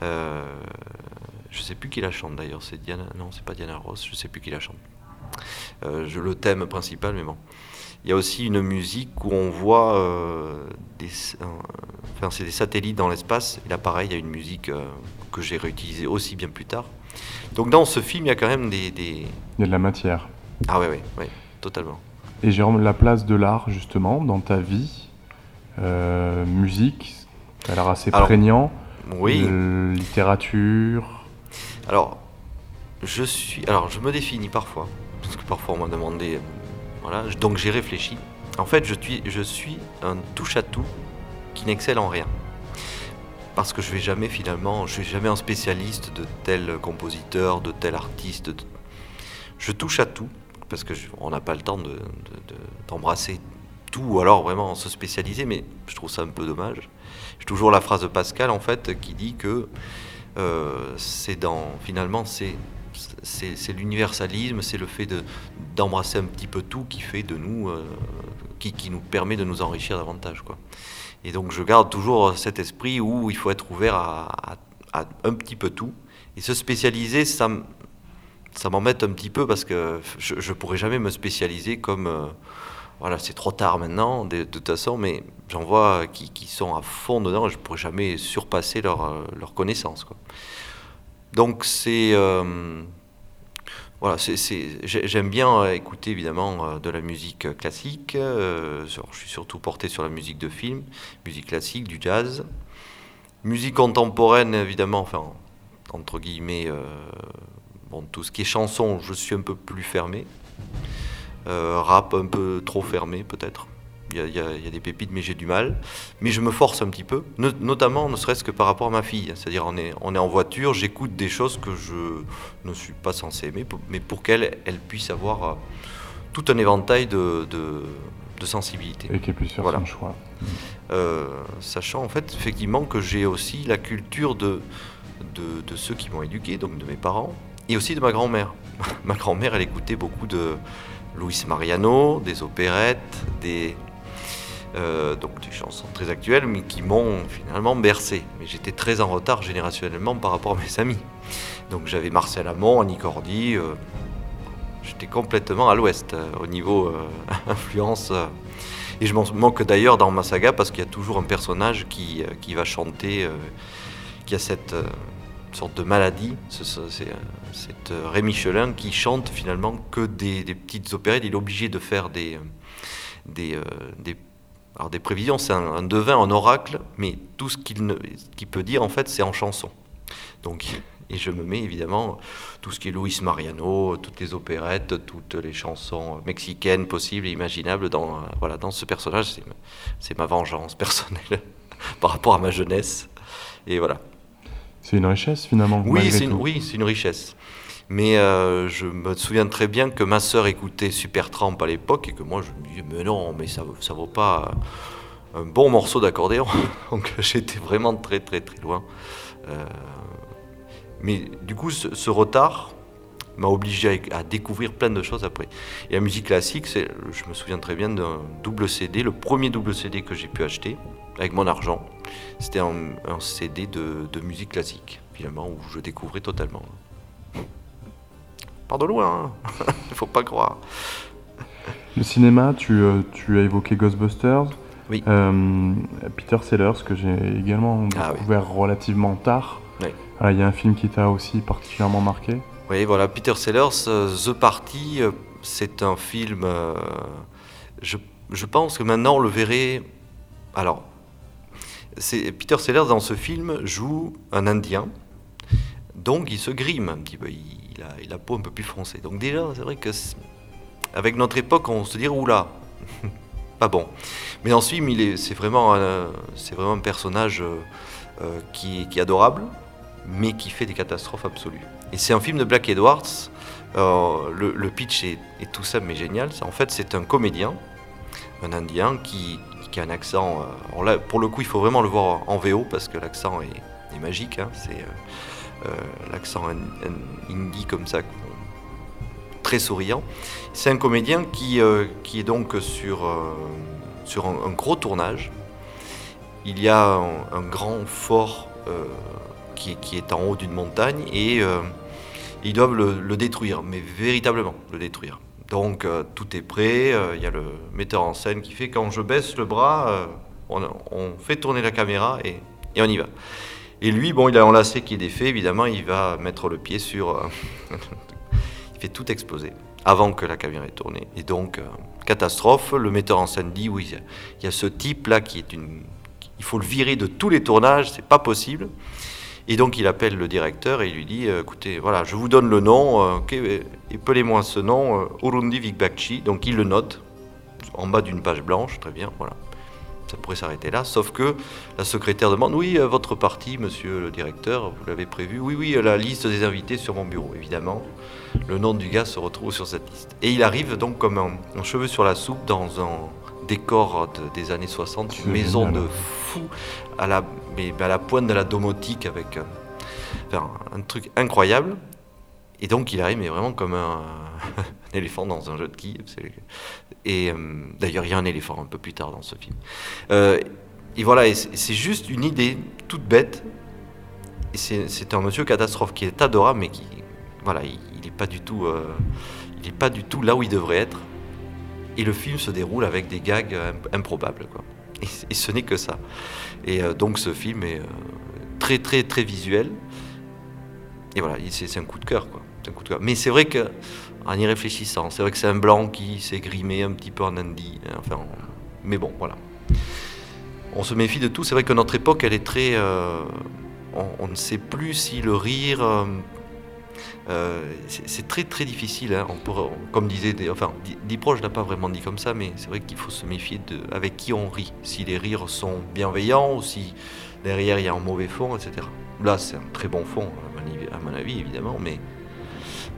S2: je ne sais plus qui la chante d'ailleurs. C'est Diana. Non, c'est pas Diana Ross. Je ne sais plus qui la chante. je, le thème principal, mais bon. Il y a aussi une musique où on voit des, Enfin, c'est des satellites dans l'espace. Et là, pareil, il y a une musique que j'ai réutilisée aussi bien plus tard. Donc dans ce film, il y a quand même des... Il
S1: y a de la matière.
S2: Ah oui, oui, oui, totalement.
S1: Et Jérôme, la place de l'art, justement, dans ta vie, euh, musique, ça a l'air assez prégnant.
S2: Oui.
S1: littérature.
S2: Alors, je suis. Alors, je me définis parfois, parce que parfois on m'a demandé. Voilà, donc j'ai réfléchi. En fait, je suis, je suis un touche-à-tout qui n'excelle en rien parce que je vais jamais finalement, je suis jamais un spécialiste de tel compositeur, de tel artiste. Je touche à tout parce que on n'a pas le temps d'embrasser de, tout ou alors vraiment se spécialiser, mais je trouve ça un peu dommage. J'ai toujours la phrase de Pascal en fait qui dit que euh, c'est dans finalement c'est l'universalisme, c'est le fait d'embrasser un petit peu tout qui fait de nous, euh, qui, nous permet de nous enrichir davantage. Et donc je garde toujours cet esprit où il faut être ouvert à, un petit peu tout. Et se spécialiser, ça, ça m'embête un petit peu parce que je ne pourrais jamais me spécialiser comme... Euh, voilà, c'est trop tard maintenant, de, toute façon, mais j'en vois qui, sont à fond dedans je ne pourrais jamais surpasser leur, euh, leur connaissance. Donc c'est... Euh, voilà, j'aime bien écouter évidemment euh, de la musique classique. Je suis surtout porté sur la musique de film, musique classique, du jazz. Musique contemporaine, évidemment, enfin, entre guillemets, bon, tout ce qui est chanson, je suis un peu plus fermé. Rap, un peu trop fermé, peut-être. Il y, a, des pépites, mais j'ai du mal. Mais je me force un petit peu, notamment ne serait-ce que par rapport à ma fille. C'est-à-dire, on est, on est en voiture, j'écoute des choses que je ne suis pas censé aimer, mais pour qu'elle elle puisse avoir euh, tout un éventail de, de, sensibilité.
S1: Et qu'elle puisse faire voilà. son choix.
S2: Euh, sachant en fait, effectivement, que j'ai aussi la culture de, de, de ceux qui m'ont éduqué, donc de mes parents, et aussi de ma grand-mère. ma grand-mère, elle écoutait beaucoup de Luis Mariano, des opérettes, des, euh, donc des chansons très actuelles, mais qui m'ont finalement bercé. Mais j'étais très en retard générationnellement par rapport à mes amis. Donc j'avais Marcel Amont, Annie Cordy, euh, j'étais complètement à l'ouest euh, au niveau influence. et je m'en manque d'ailleurs dans ma saga parce qu'il y a toujours un personnage qui va chanter, qui a cette sorte de maladie. C'est Rémi Michelin qui chante finalement que des, petites opérettes. Il est obligé de faire des, des alors des prévisions, c'est un, devin, un oracle, mais tout ce qu'il peut dire en fait, c'est en chanson. Donc, et je me mets évidemment tout ce qui est Luis Mariano, toutes les opérettes, toutes les chansons mexicaines possibles et imaginables dans, voilà, dans ce personnage. C'est ma vengeance personnelle par rapport à ma jeunesse. Et voilà.
S1: C'est une richesse finalement.
S2: Oui, c'est une, oui, une richesse. Mais euh, je me souviens très bien que ma sœur écoutait Supertramp à l'époque et que moi je me disais mais non, mais ça ça vaut pas un bon morceau d'accordéon. Donc j'étais vraiment très très très loin. Euh, mais du coup ce, retard m'a obligé à, découvrir plein de choses après. Et la musique classique, je me souviens très bien d'un double CD, le premier double CD que j'ai pu acheter avec mon argent. C'était un, CD de, de musique classique finalement où je découvrais totalement de loin, il hein. faut pas croire.
S1: Le cinéma, tu, euh, tu as évoqué Ghostbusters.
S2: Oui.
S1: Euh, Peter Sellers, que j'ai également ah découvert relativement tard. Il y a un film qui t'a aussi particulièrement marqué
S2: Oui, voilà, Peter Sellers, euh, The Party, c'est un film. je, je, pense que maintenant on le verrait. Alors, Peter Sellers dans ce film joue un Indien, donc il se grime un petit peu il a, la peau un peu plus foncée. Donc déjà, c'est vrai que avec notre époque, on se dit oula, pas bon. Mais ensuite, c'est vraiment, c'est vraiment un personnage euh, qui, est adorable, mais qui fait des catastrophes absolues. Et c'est un film de Black Edwards. Euh, le, pitch est, tout ça, mais génial. En fait, c'est un comédien, un Indien qui, a un accent. pour le coup, il faut vraiment le voir en VO parce que l'accent est, magique. Hein. c'est euh, l'accent hindi comme ça, très souriant. C'est un comédien qui, euh, qui est donc sur, euh, un, gros tournage. Il y a un, grand fort qui, qui, est en haut d'une montagne et ils doivent le, détruire, mais véritablement le détruire. Donc tout est prêt, il y a le metteur en scène qui fait quand je baisse le bras, on, fait tourner la caméra et, on y va. Et lui, bon, il a enlacé qui est défait, évidemment, il va mettre le pied sur... Euh, il fait tout exploser avant que la caméra ait tourné. Et donc, euh, catastrophe, le metteur en scène dit, oui, il y a ce type-là qui est une... Il faut le virer de tous les tournages, c'est pas possible. Et donc il appelle le directeur et il lui dit euh, écoutez, voilà, je vous donne le nom, euh, ok, appelez-moi ce nom, Urundi Vikbakchi. Donc il le note en bas d'une page blanche, très bien, voilà. Ça pourrait s'arrêter là, sauf que la secrétaire demande oui, votre partie, monsieur le directeur, vous l'avez prévu Oui, oui, la liste des invités sur mon bureau, évidemment le nom du gars se retrouve sur cette liste. Et il arrive donc comme un, cheveu sur la soupe dans un décor des années 60, une maison de fou à la, mais à la pointe de la domotique avec euh, un truc incroyable. Et donc il arrive mais vraiment comme un, éléphant dans un jeu de quilles. Et euh, d'ailleurs il y a un éléphant un peu plus tard dans ce film. Euh, et voilà, c'est juste une idée toute bête. Et c'est un monsieur catastrophe qui est adorable mais qui, voilà, il n'est pas du tout, euh, il pas du tout là où il devrait être. Et le film se déroule avec des gags euh, improbables, quoi. Et, ce n'est que ça. Et euh, donc ce film est très très très visuel. Et voilà, c'est un coup de cœur, quoi. Un coup de cœur. Mais c'est vrai que, en y réfléchissant, c'est vrai que c'est un blanc qui s'est grimé un petit peu en Andy. Hein, enfin, mais bon, voilà. On se méfie de tout. C'est vrai que notre époque, elle est très. on, ne sait plus si le rire euh, c'est très très difficile. Hein. comme disait, enfin, Diproche n'a pas vraiment dit comme ça, mais c'est vrai qu'il faut se méfier de avec qui on rit. Si les rires sont bienveillants ou si derrière il y a un mauvais fond, etc. Là, c'est un très bon fond, à mon avis, évidemment, mais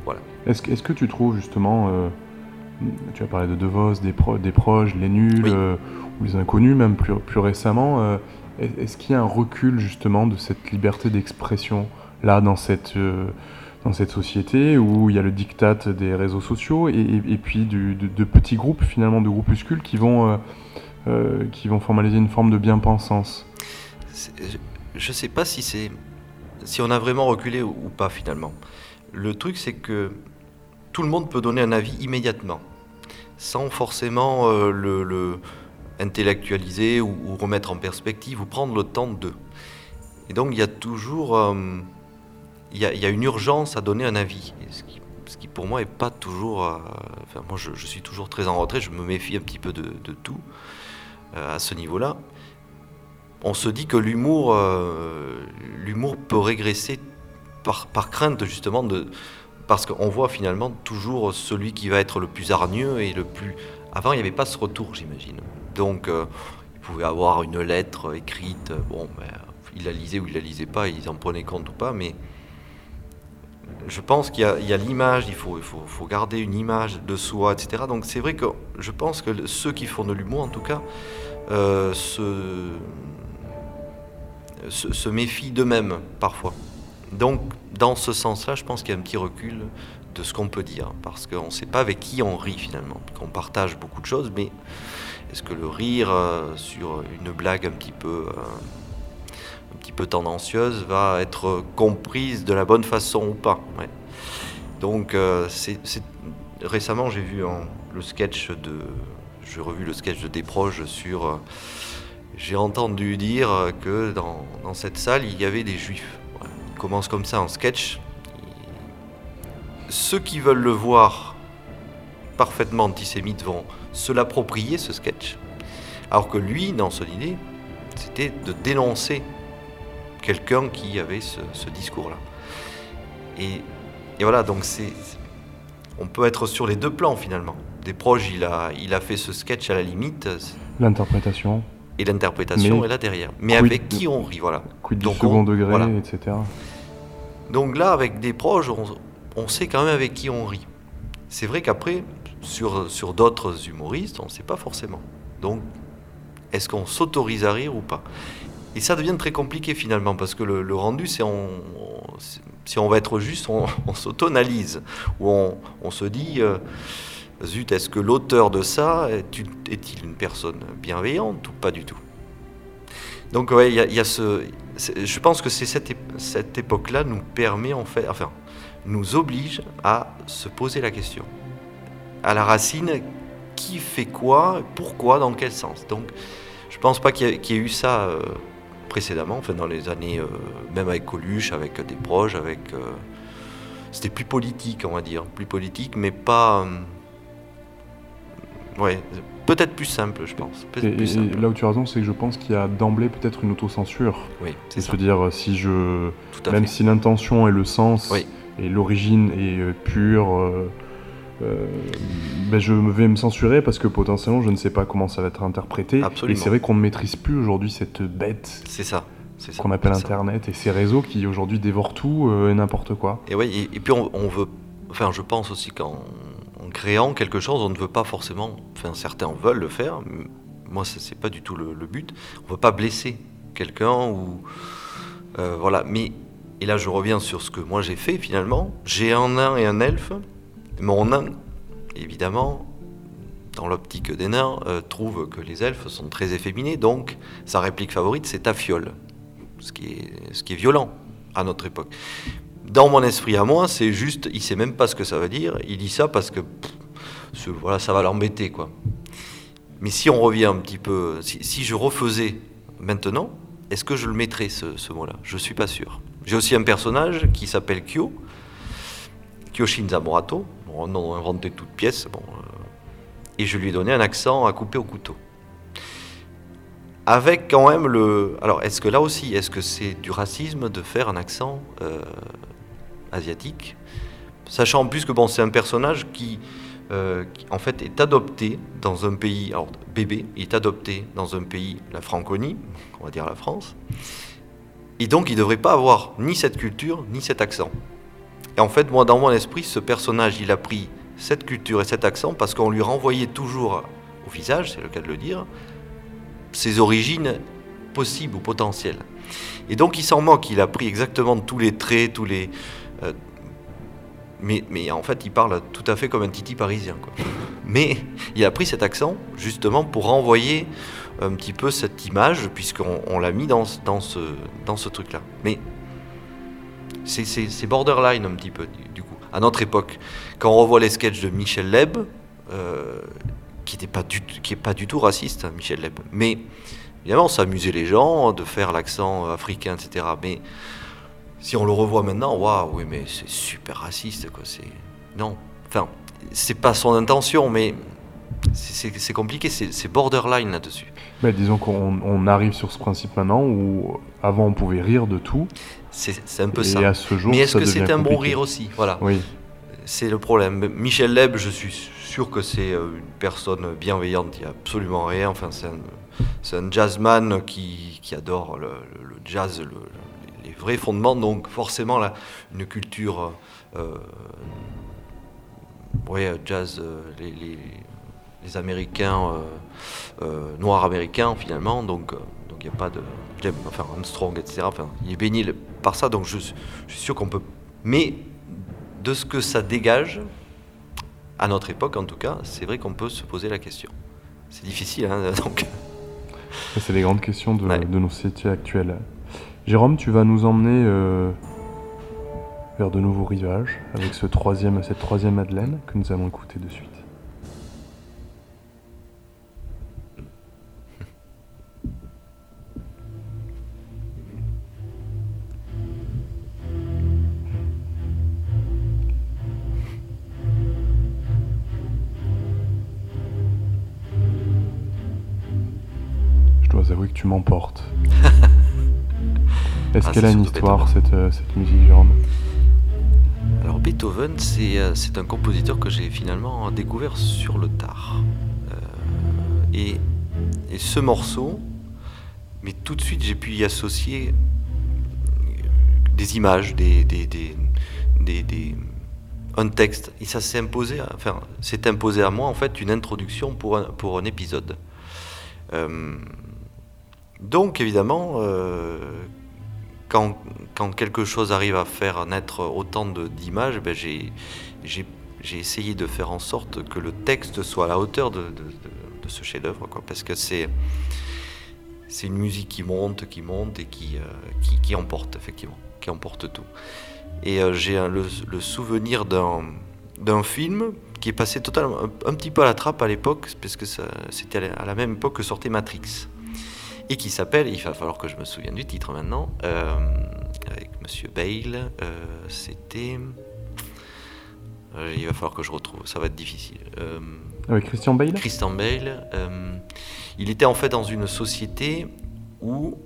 S2: voilà.
S1: Est-ce est que tu trouves justement, euh, tu as parlé de De Vos, des, des proches, les nuls, euh, ou les inconnus, même plus, plus récemment, est-ce qu'il y a un recul justement de cette liberté d'expression là dans cette dans cette société où il y a le diktat des réseaux sociaux et, puis de, petits groupes, finalement, de groupuscules qui vont, euh, euh, qui vont formaliser une forme de bien-pensance
S2: Je ne sais pas si, si on a vraiment reculé ou, pas, finalement. Le truc, c'est que tout le monde peut donner un avis immédiatement, sans forcément euh, le, intellectualiser ou, remettre en perspective ou prendre le temps de. Et donc, il y a toujours il y, a une urgence à donner un avis. Ce qui, pour moi est pas toujours. Euh, enfin, moi, je, suis toujours très en retrait. Je me méfie un petit peu de, tout euh, à ce niveau-là. On se dit que l'humour, euh, l'humour peut régresser par, par, crainte justement de, parce qu'on voit finalement toujours celui qui va être le plus hargneux et le plus. Avant, il n'y avait pas ce retour, j'imagine. Donc, il pouvait avoir une lettre écrite. Bon, ben, il la lisait ou il la lisait pas, ils en prenaient compte ou pas, mais je pense qu'il y a, l'image, il, faut, garder une image de soi, etc. Donc c'est vrai que je pense que ceux qui font de l'humour, en tout cas, euh, se, méfient d'eux-mêmes parfois. Donc dans ce sens-là, je pense qu'il y a un petit recul de ce qu'on peut dire, parce qu'on ne sait pas avec qui on rit finalement, qu'on partage beaucoup de choses, mais est-ce que le rire euh, sur une blague un petit peu... Euh, un petit peu tendancieuse va être comprise de la bonne façon ou pas. Donc euh, récemment j'ai vu le sketch de j'ai revu le sketch de Desproges sur euh, j'ai entendu dire que dans, cette salle il y avait des juifs. Il commence comme ça en sketch. Ceux qui veulent le voir parfaitement antisémite vont se l'approprier ce sketch. Alors que lui, dans son idée, c'était de dénoncer quelqu'un qui avait ce, discours-là. Et, voilà, donc c'est, on peut être sur les deux plans finalement. Des proches, il a, il a fait ce sketch à la limite.
S1: L'interprétation.
S2: Et l'interprétation est là derrière. Mais avec qui on rit, voilà.
S1: Quid du second degré, etc.
S2: Donc là, avec des proches, on, sait quand même avec qui on rit. C'est vrai qu'après, sur, sur d'autres humoristes, on ne sait pas forcément. Donc, est-ce qu'on s'autorise à rire ou pas? Et ça devient très compliqué finalement, parce que le, rendu, c'est si on va être juste, on, on s'auto-analyse, ou on, se dit, euh, zut, est-ce que l'auteur de ça est-il une personne bienveillante ou pas du tout? Donc il y, ce, je pense que c'est cette, cette époque-là nous permet en fait, enfin, nous oblige à se poser la question. À la racine, qui fait quoi, pourquoi, dans quel sens? Donc, Je pense pas qu'il y, ait eu ça précédemment, enfin dans les années, même avec Coluche, avec des proches, avec. C'était plus politique, on va dire, plus politique, mais pas. ouais, peut-être plus simple, je pense.
S1: Et, là où tu as raison, c'est que je pense qu'il y a d'emblée peut-être une autocensure.
S2: Oui, c'est
S1: ça. dire si je. Même si l'intention et le sens et l'origine est pure euh, ben je vais me censurer parce que potentiellement je ne sais pas comment ça va être interprété. Et c'est vrai qu'on ne maîtrise plus aujourd'hui cette bête.
S2: C'est ça.
S1: Qu'on appelle Internet et ces réseaux qui aujourd'hui dévorent tout euh, et n'importe quoi.
S2: Et oui, et, puis on, veut. Enfin, je pense aussi qu'en créant quelque chose, on ne veut pas forcément. Enfin, certains veulent le faire. Moi, ce n'est pas du tout le, but. On ne veut pas blesser quelqu'un ou. Euh, voilà. Mais. Et là, je reviens sur ce que moi j'ai fait finalement. J'ai un nain et un elfe mon nain, évidemment, dans l'optique des nains, euh, trouve que les elfes sont très efféminés, donc sa réplique favorite, c'est ta fiole. Ce qui, est, ce violent à notre époque. Dans mon esprit à moi, c'est juste, il sait même pas ce que ça veut dire, il dit ça parce que voilà, ça va l'embêter. quoi. Mais si on revient un petit peu, si, je refaisais maintenant, est-ce que je le mettrais ce, ce mot-là? Je suis pas sûr. J'ai aussi un personnage qui s'appelle Kyo, Kyoshin Zamorato, on a inventé toute pièce. Bon, euh, et je lui ai donné un accent à couper au couteau. Avec quand même le. Alors, est-ce que là aussi, est-ce que c'est du racisme de faire un accent euh, asiatique? Sachant en plus que bon, c'est un personnage qui, euh, qui, en fait, est adopté dans un pays. Alors, bébé, est adopté dans un pays, la Franconie, on va dire la France. Et donc, il ne devrait pas avoir ni cette culture, ni cet accent. Et en fait, moi, dans mon esprit, ce personnage, il a pris cette culture et cet accent parce qu'on lui renvoyait toujours au visage, c'est le cas de le dire, ses origines possibles ou potentielles. Et donc, il s'en moque, il a pris exactement tous les traits, tous les. Euh, mais, en fait, il parle tout à fait comme un titi parisien. Mais il a pris cet accent justement pour renvoyer un petit peu cette image, puisqu'on l'a mis dans, dans ce, dans ce truc-là. Mais c'est borderline un petit peu, du coup. À notre époque, quand on revoit les sketchs de Michel Leb, euh, qui n'est pas, du, tout raciste, hein, Michel Leb, mais évidemment, ça amusait les gens de faire l'accent africain, etc. Mais si on le revoit maintenant, waouh, oui, mais c'est super raciste, quoi. C'est non, enfin, c'est pas son intention, mais c'est compliqué, c'est borderline là-dessus.
S1: Mais disons qu'on arrive sur ce principe maintenant où avant on pouvait rire de tout.
S2: C'est un peu ça.
S1: Et à ce jour,
S2: Mais est-ce que c'est un bon rire aussi? Voilà.
S1: Oui.
S2: C'est le problème. Michel Leb, je suis sûr que c'est euh, une personne bienveillante, il n'y a absolument rien. Enfin, c'est un, jazzman qui, qui adore le, jazz, les vrais fondements. Donc forcément, là, une culture, euh, ouais, jazz, euh, les, les, les, Américains, euh, noirs américains finalement. Donc il n'y a pas de enfin Armstrong, etc. Enfin, il est béni par ça, donc je, suis sûr qu'on peut. Mais de ce que ça dégage, à notre époque en tout cas, c'est vrai qu'on peut se poser la question. C'est difficile, hein, donc.
S1: C'est les grandes questions de, nos sociétés actuelles. Jérôme, tu vas nous emmener euh, vers de nouveaux rivages avec ce troisième, cette troisième Madeleine que nous allons écouter de suite. Que tu m'emportes. Est-ce ah, qu'elle a une histoire, cette, euh, cette, musique, Jérôme?
S2: Alors, Beethoven, euh, c'est un compositeur que j'ai finalement découvert sur le tard. Euh, et, et, ce morceau, mais tout de suite, j'ai pu y associer des images, des, des, des, des un texte. Et ça s'est imposé, enfin, c'est imposé à moi, en fait, une introduction pour un, pour un épisode. Euh, donc évidemment, euh, quand, quelque chose arrive à faire naître autant d'images, ben j'ai essayé de faire en sorte que le texte soit à la hauteur de, ce chef-d'œuvre, parce que c'est une musique qui monte, qui monte et qui, euh, emporte, effectivement, qui emporte tout. Et euh, j'ai le, souvenir d'un film qui est passé totalement un, petit peu à la trappe à l'époque, parce que c'était à la même époque que sortait Matrix. Et qui s'appelle, il va falloir que je me souvienne du titre maintenant, euh, avec Monsieur Bale, euh, c'était... Il va falloir que je retrouve, ça va être difficile.
S1: avec Christian Bale?
S2: Christian Bale. il était en fait dans une société où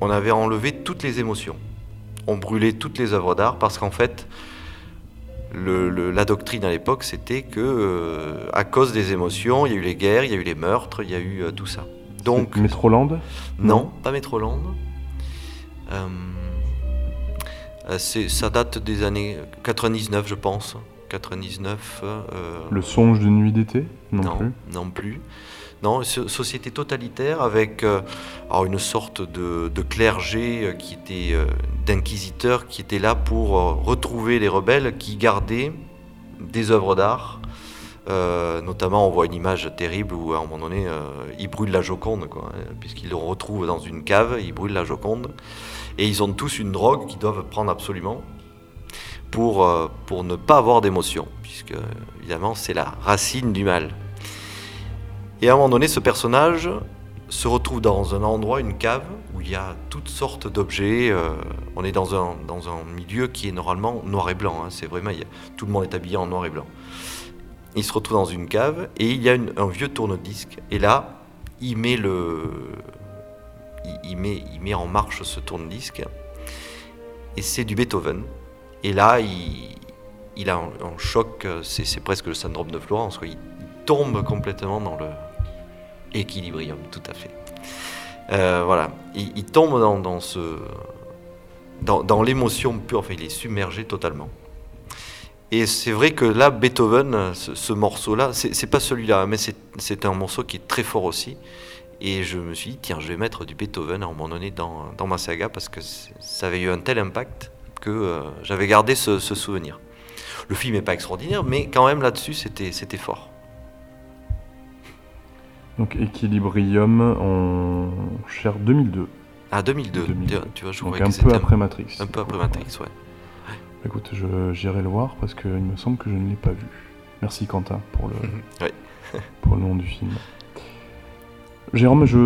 S2: on avait enlevé toutes les émotions. On brûlait toutes les œuvres d'art parce qu'en fait, la doctrine à l'époque, c'était que euh, à cause des émotions, il y a eu les guerres, il y a eu les meurtres, il y a eu euh, tout ça.
S1: Donc Métroland
S2: Non, pas Métroland. Euh, ça date des années 99, je pense. 99.
S1: Le songe de nuit d'été
S2: Non, plus. Non plus. Non, société totalitaire avec euh, une sorte de, clergé euh, qui était euh, d'inquisiteurs qui était là pour retrouver les rebelles qui gardaient des œuvres d'art. Notamment, on voit une image terrible où à un moment donné, ils brûlent la Joconde, hein, puisqu'ils le retrouvent dans une cave, ils brûlent la Joconde, et ils ont tous une drogue qu'ils doivent prendre absolument pour, pour ne pas avoir d'émotion, puisque évidemment c'est la racine du mal. Et à un moment donné, ce personnage se retrouve dans un endroit, une cave, où il y a toutes sortes d'objets. Euh, on est dans un, dans un milieu qui est normalement noir et blanc. Hein. c'est vraiment, tout le monde est habillé en noir et blanc. Il se retrouve dans une cave et il y a un vieux tourne-disque. Et là, il met, le, il, met, il met en marche ce tourne-disque. Et c'est du Beethoven. Et là, il, il a un, choc. C'est, presque le syndrome de Florence. Il tombe complètement dans le, Équilibrium, tout à fait. Euh, voilà, il, tombe dans, ce, dans, l'émotion pure, enfin, il est submergé totalement. Et c'est vrai que là, Beethoven, ce, morceau-là, c'est pas celui-là, mais c'est un morceau qui est très fort aussi. Et je me suis dit, tiens, je vais mettre du Beethoven à un moment donné dans, dans ma saga parce que ça avait eu un tel impact que euh, j'avais gardé ce, ce, souvenir. Le film n'est pas extraordinaire, mais quand même là-dessus, c'était fort.
S1: Donc Equilibrium en cher 2002.
S2: Ah 2002, tu vois, je
S1: Donc un peu après Matrix.
S2: Un peu après Matrix, ouais.
S1: Écoute, j'irai le voir parce qu'il me semble que je ne l'ai pas vu. Merci Quentin pour le, pour le nom du film. Jérôme, je,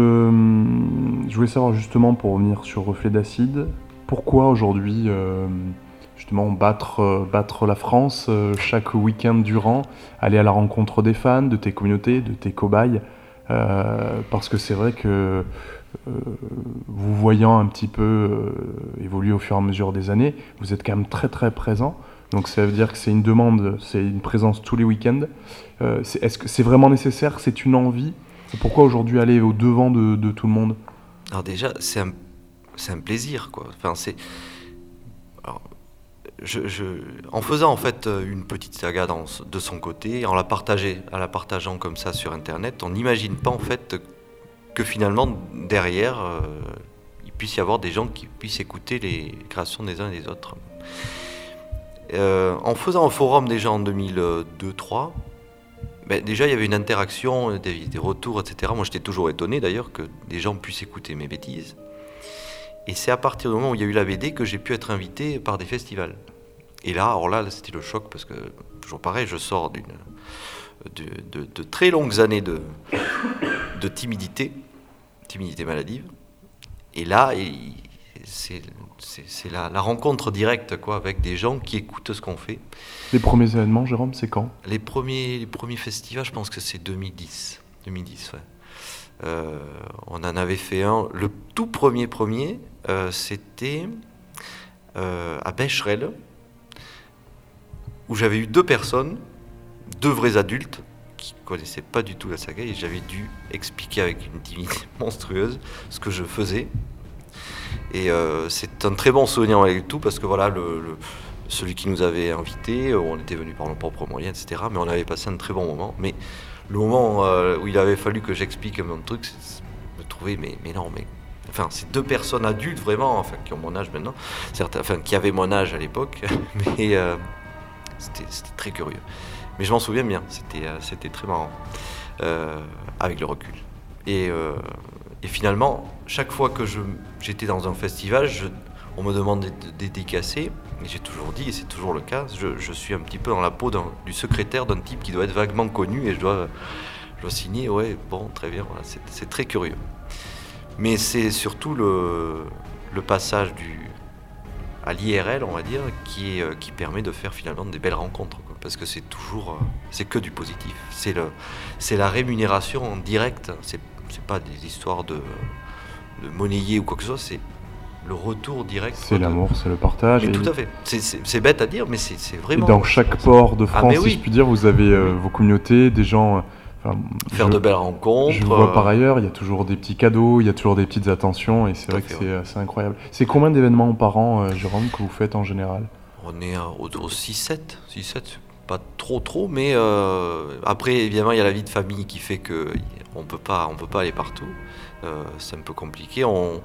S1: je voulais savoir justement pour revenir sur Reflet d'acide, pourquoi aujourd'hui euh, justement battre, euh, battre la France euh, chaque week-end durant, aller à la rencontre des fans, de tes communautés, de tes cobayes parce que c'est vrai que vous voyant un petit peu euh, évoluer au fur et à mesure des années, vous êtes quand même très très présent. Donc ça veut dire que c'est une demande, c'est une présence tous les week-ends. Est-ce que c'est vraiment nécessaire? C'est une envie? Pourquoi aujourd'hui aller au devant de, tout le monde?
S2: Alors déjà, c'est un, plaisir. Enfin, c'est en faisant en fait euh, une petite saga de son côté, en la, en la partageant comme ça sur Internet, on n'imagine pas en fait que finalement derrière euh, il puisse y avoir des gens qui puissent écouter les créations des uns et des autres. Euh, en faisant un forum déjà en 2002-2003, ben, déjà il y avait une interaction, des, retours, etc. Moi j'étais toujours étonné d'ailleurs que des gens puissent écouter mes bêtises. Et c'est à partir du moment où il y a eu la BD que j'ai pu être invité par des festivals. Et là, alors là, c'était le choc parce que, toujours pareil, je sors d'une, de, très longues années de, de timidité, timidité maladive. Et là, c'est, la, rencontre directe quoi, avec des gens qui écoutent ce qu'on fait.
S1: Les premiers événements, Jérôme, c'est quand?
S2: Les premiers, les premiers festivals, je pense que c'est 2010. 2010, ouais. Euh, on en avait fait un. Le tout premier premier, euh, c'était euh, à Becherel, où j'avais eu deux personnes, deux vrais adultes, qui ne connaissaient pas du tout la saga, et j'avais dû expliquer avec une dignité monstrueuse ce que je faisais. Et c'est un très bon souvenir avec tout, parce que voilà, le, celui qui nous avait invités, on était venu par nos propres moyens, etc. Mais on avait passé un très bon moment. Mais le moment euh, où il avait fallu que j'explique mon truc, c'est me trouver, mais, mais non, mais. Enfin, c'est deux personnes adultes vraiment, enfin, qui ont mon âge maintenant, enfin, qui avaient mon âge à l'époque, mais euh, c'était très curieux. Mais je m'en souviens bien, c'était euh, très marrant, avec le recul. Et, et, finalement, chaque fois que j'étais dans un festival, je, on me demandait de dédicacer, et j'ai toujours dit, et c'est toujours le cas, je, suis un petit peu dans la peau du secrétaire d'un type qui doit être vaguement connu, et je dois, signer, ouais, bon, très bien, c'est très curieux. Mais c'est surtout le, passage du, à l'IRL, on va dire, qui, euh, qui permet de faire finalement des belles rencontres. Parce que c'est toujours, euh, c'est que du positif. C'est le, c'est la rémunération en direct. C'est, c'est pas des histoires de, de monnayer ou quoi que ce soit. C'est le retour direct.
S1: C'est l'amour, c'est le partage. Et-
S2: tout à fait. C'est, bête à dire, mais c'est,
S1: Et
S2: vraiment.
S1: dans chaque port de
S2: Ah,
S1: France, si je puis dire, vous avez euh, vos communautés, des gens. euh, enfin,
S2: Faire
S1: je-
S2: de belles rencontres.
S1: Je vois
S2: euh,
S1: par ailleurs, il y a toujours des petits cadeaux, il y a toujours des petites attentions, et c'est vrai que c'est assez incroyable. C'est combien d'événements par an, Jérôme, que vous faites en général?
S2: On est autour de 6-7. 6-7, c'est pas trop trop, mais euh, après, évidemment, il y a la vie de famille qui fait que on peut pas, on peut pas aller partout. Euh, c'est un peu compliqué. On,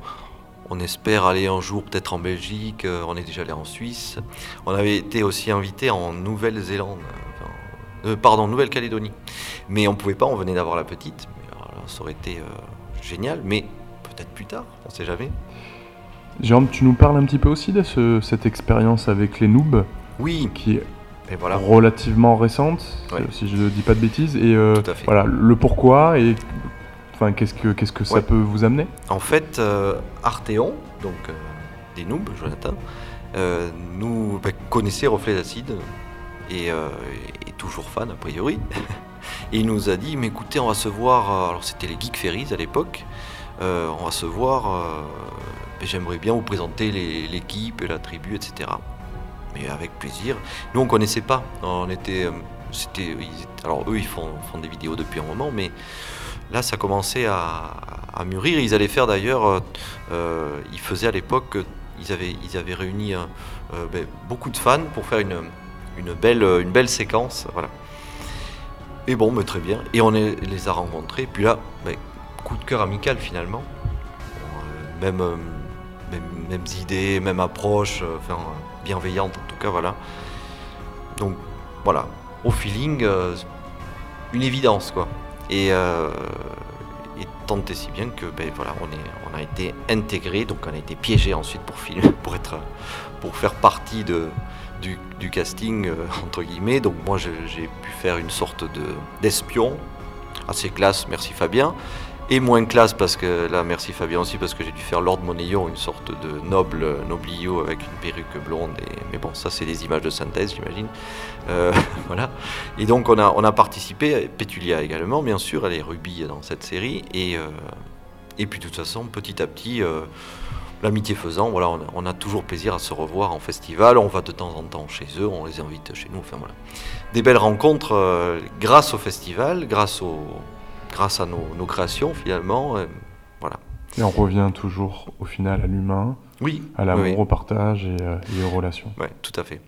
S2: on espère aller un jour peut-être en Belgique. euh, on est déjà allé en Suisse. On avait été aussi invité en Nouvelle-Zélande. enfin, euh, pardon, Nouvelle-Calédonie. Mais on pouvait pas. On venait d'avoir la petite. Alors ça aurait été génial. Mais peut-être plus tard. On sait jamais.
S1: Jérôme, tu nous parles un petit peu aussi de ce- cette expérience avec les noobs,
S2: Oui.
S1: qui
S2: Et voilà.
S1: relativement récente,
S2: Ouais.
S1: si je ne dis pas de bêtises, et euh, voilà, le pourquoi, et enfin, qu'est-ce que, qu'est-ce que ça
S2: Ouais.
S1: peut vous amener?
S2: En fait, euh, Arteon, donc euh, des noobs, Jonathan, euh, nous bah, connaissait Reflet d'Acide et euh, est toujours fan a priori. et il nous a dit Mais écoutez, on va se voir. euh, Alors, c'était les Geek Ferries à l'époque. euh, on va se voir. euh, J'aimerais bien vous présenter l'équipe et la tribu, etc. Mais avec plaisir. Nous, on connaissait pas. On était. euh, c'était, alors, eux, ils font, font des vidéos depuis un moment, mais Là, ça commençait à, à mûrir. Ils allaient faire d'ailleurs, euh, euh, ils faisaient à l'époque, ils avaient, ils avaient réuni ben, beaucoup de fans pour faire une, une, belle, une belle séquence. Voilà. Et bon, mais très bien. Et on les a rencontrés. Puis là, ben, coup de cœur amical finalement. Même, même- mêmes idées, même approche, enfin, bienveillante en tout cas, voilà. Donc voilà, au feeling, euh, une évidence quoi. Et, euh, et tant et si bien que ben, voilà, on, a été intégré, donc on a été piégé ensuite pour filmer, pour être, pour faire partie du, casting euh, entre guillemets. Donc moi j'ai pu faire une sorte de d'espion, assez classe, merci Fabien. Et moins classe parce que là, merci Fabien aussi parce que j'ai dû faire Lord Monéon, une sorte de noble noblio avec une perruque blonde. Mais bon, ça c'est des images de synthèse, j'imagine. Euh, voilà. Et donc on a, on a participé, Pétulia également, bien sûr, elle est Ruby dans cette série. Et, euh, et puis de toute façon, petit à petit, euh, l'amitié faisant, voilà, on a, on a toujours plaisir à se revoir en festival. On va de temps en temps chez eux, on les invite chez nous. Enfin voilà. Des belles rencontres euh, grâce au festival, grâce, au, grâce à nos, nos créations finalement. euh, voilà.
S1: Et on revient toujours au final à l'humain,
S2: Oui,
S1: à l'amour,
S2: oui, oui.
S1: au partage et, euh, et aux relations.
S2: Ouais, tout à fait.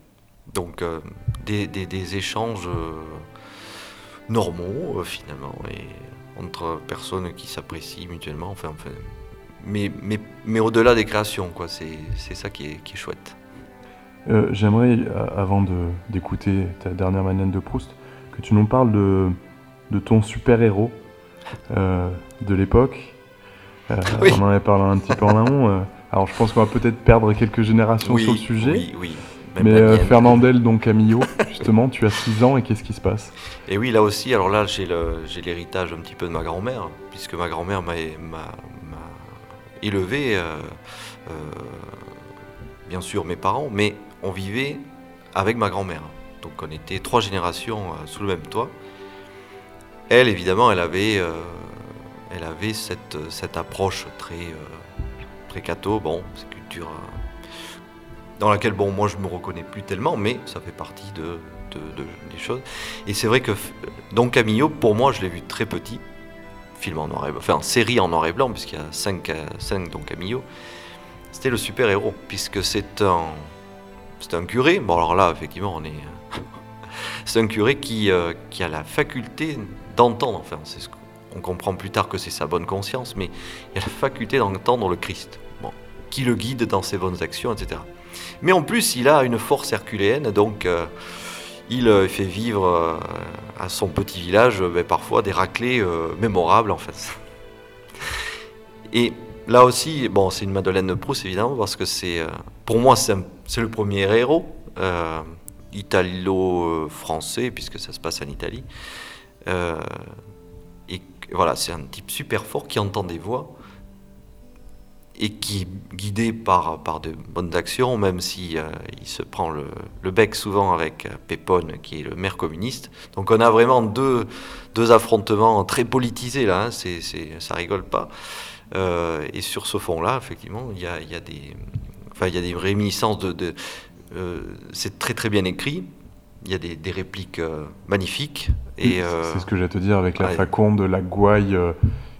S2: Donc euh, des, des- des échanges normaux finalement et entre personnes qui s'apprécient mutuellement. Enfin, enfin, mais mais, mais au-delà des créations, quoi. C'est c'est ça qui est, qui est chouette.
S1: J'aimerais, avant de- d'écouter ta dernière manette de Proust, que tu nous parles de, de ton super-héros de l'époque. Euh,
S2: Oui.
S1: On en avait parlé un petit peu en amont. euh. alors je pense qu'on va peut-être perdre quelques générations sur le sujet.
S2: oui, oui. Même
S1: Mais euh. Fernandel, donc Camillo, justement, tu as 6 ans et qu'est-ce qui se passe?
S2: Et oui, là aussi, alors là, j'ai l'héritage un petit peu de ma grand-mère, puisque ma grand-mère m'a élevé, euh, euh, bien sûr mes parents, mais on vivait avec ma grand-mère. Donc on était trois générations euh, sous le même toit. Elle, évidemment, elle avait, euh, elle avait cette, cette approche très, euh, très catho, bon, cette culture euh, dans laquelle, bon, moi je me reconnais plus tellement, mais ça fait partie de, de- de- des choses. Et c'est vrai que Don Camillo, pour moi, je l'ai vu très petit, film en noir et blanc, enfin série en noir et blanc, puisqu'il y a 5, Don Camillo. C'était le super-héros, puisque c'est un, c'est un curé. Bon, alors là, effectivement, on est. c'est un curé qui, euh, qui a la faculté d'entendre, enfin, c'est comprend plus tard que c'est sa bonne conscience, mais il a la faculté d'entendre le Christ, qui le guide dans ses bonnes actions, etc. Mais en plus, il a une force herculéenne, donc. euh, il euh, fait vivre à son petit village ben, parfois des raclées mémorables en fait. Et là aussi, bon, c'est une Madeleine de Proust évidemment parce que c'est, pour moi, c'est le premier héros italo-français puisque ça se passe en Italie. Euh, et voilà, c'est un type super fort qui entend des voix et qui est guidé par, par de bonnes actions, même si il se prend le, le, bec souvent avec Pépone, qui est le maire communiste. Donc on a vraiment deux, deux affrontements très politisés là, hein, c'est, ça rigole pas. et sur ce fond-là, effectivement, il y a, y a, des, enfin, y a des réminiscences de c'est très très bien écrit, il y a des, répliques euh, magnifiques.
S1: Et, euh, c'est ce que j'allais te dire avec la faconde, la gouaille euh,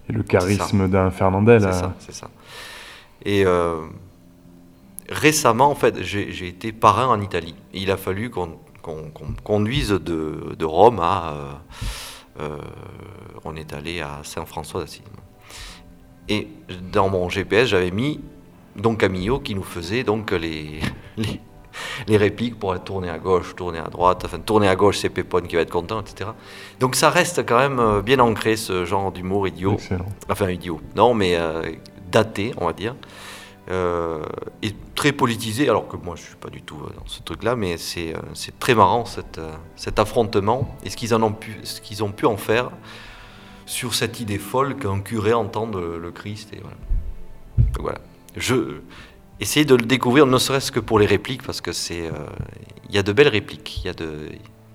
S1: et le charisme d'un Fernandel.
S2: C'est ça, c'est ça. Et récemment, en fait, j'ai été parrain en Italie. Il a fallu qu'on conduise de, de, Rome à. on est allé à Saint-François d'Assise. Et dans mon GPS, j'avais mis donc Camillo qui nous faisait donc les, les, les répliques pour tourner à gauche, tourner à droite. Enfin, tourner à gauche, c'est Pépone qui va être content, etc. Donc ça reste quand même euh, bien ancré, ce genre d'humour idiot.
S1: Excellent.
S2: Enfin, idiot. Non, mais euh, daté, on va dire. Euh, et très politisé, alors que moi je suis pas du tout dans ce truc-là, mais c'est très marrant cette, cet affrontement et ce qu'ils ont, pu, ce qu'ils ont pu en faire sur cette idée folle qu'un curé entende le, Christ. Et voilà. voilà. Je, essayez de le découvrir, ne serait-ce que pour les répliques, parce que c'est, euh, il y a de belles répliques, il y a de,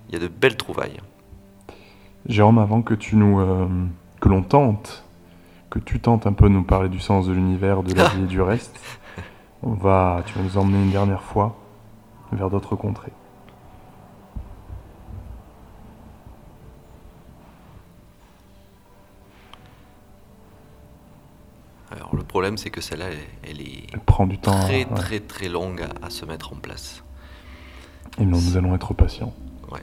S2: il y a de belles trouvailles.
S1: Jérôme, avant que tu nous, euh, que l'on tente, que tu tentes un peu de nous parler du sens de l'univers, de la vie et du reste, on va, tu vas nous emmener une dernière fois vers d'autres contrées.
S2: Alors le problème, c'est que celle-là, elle, est
S1: prend du temps,
S2: très très très longue à, se mettre en place.
S1: Et nous, nous allons être patients.
S2: Ouais.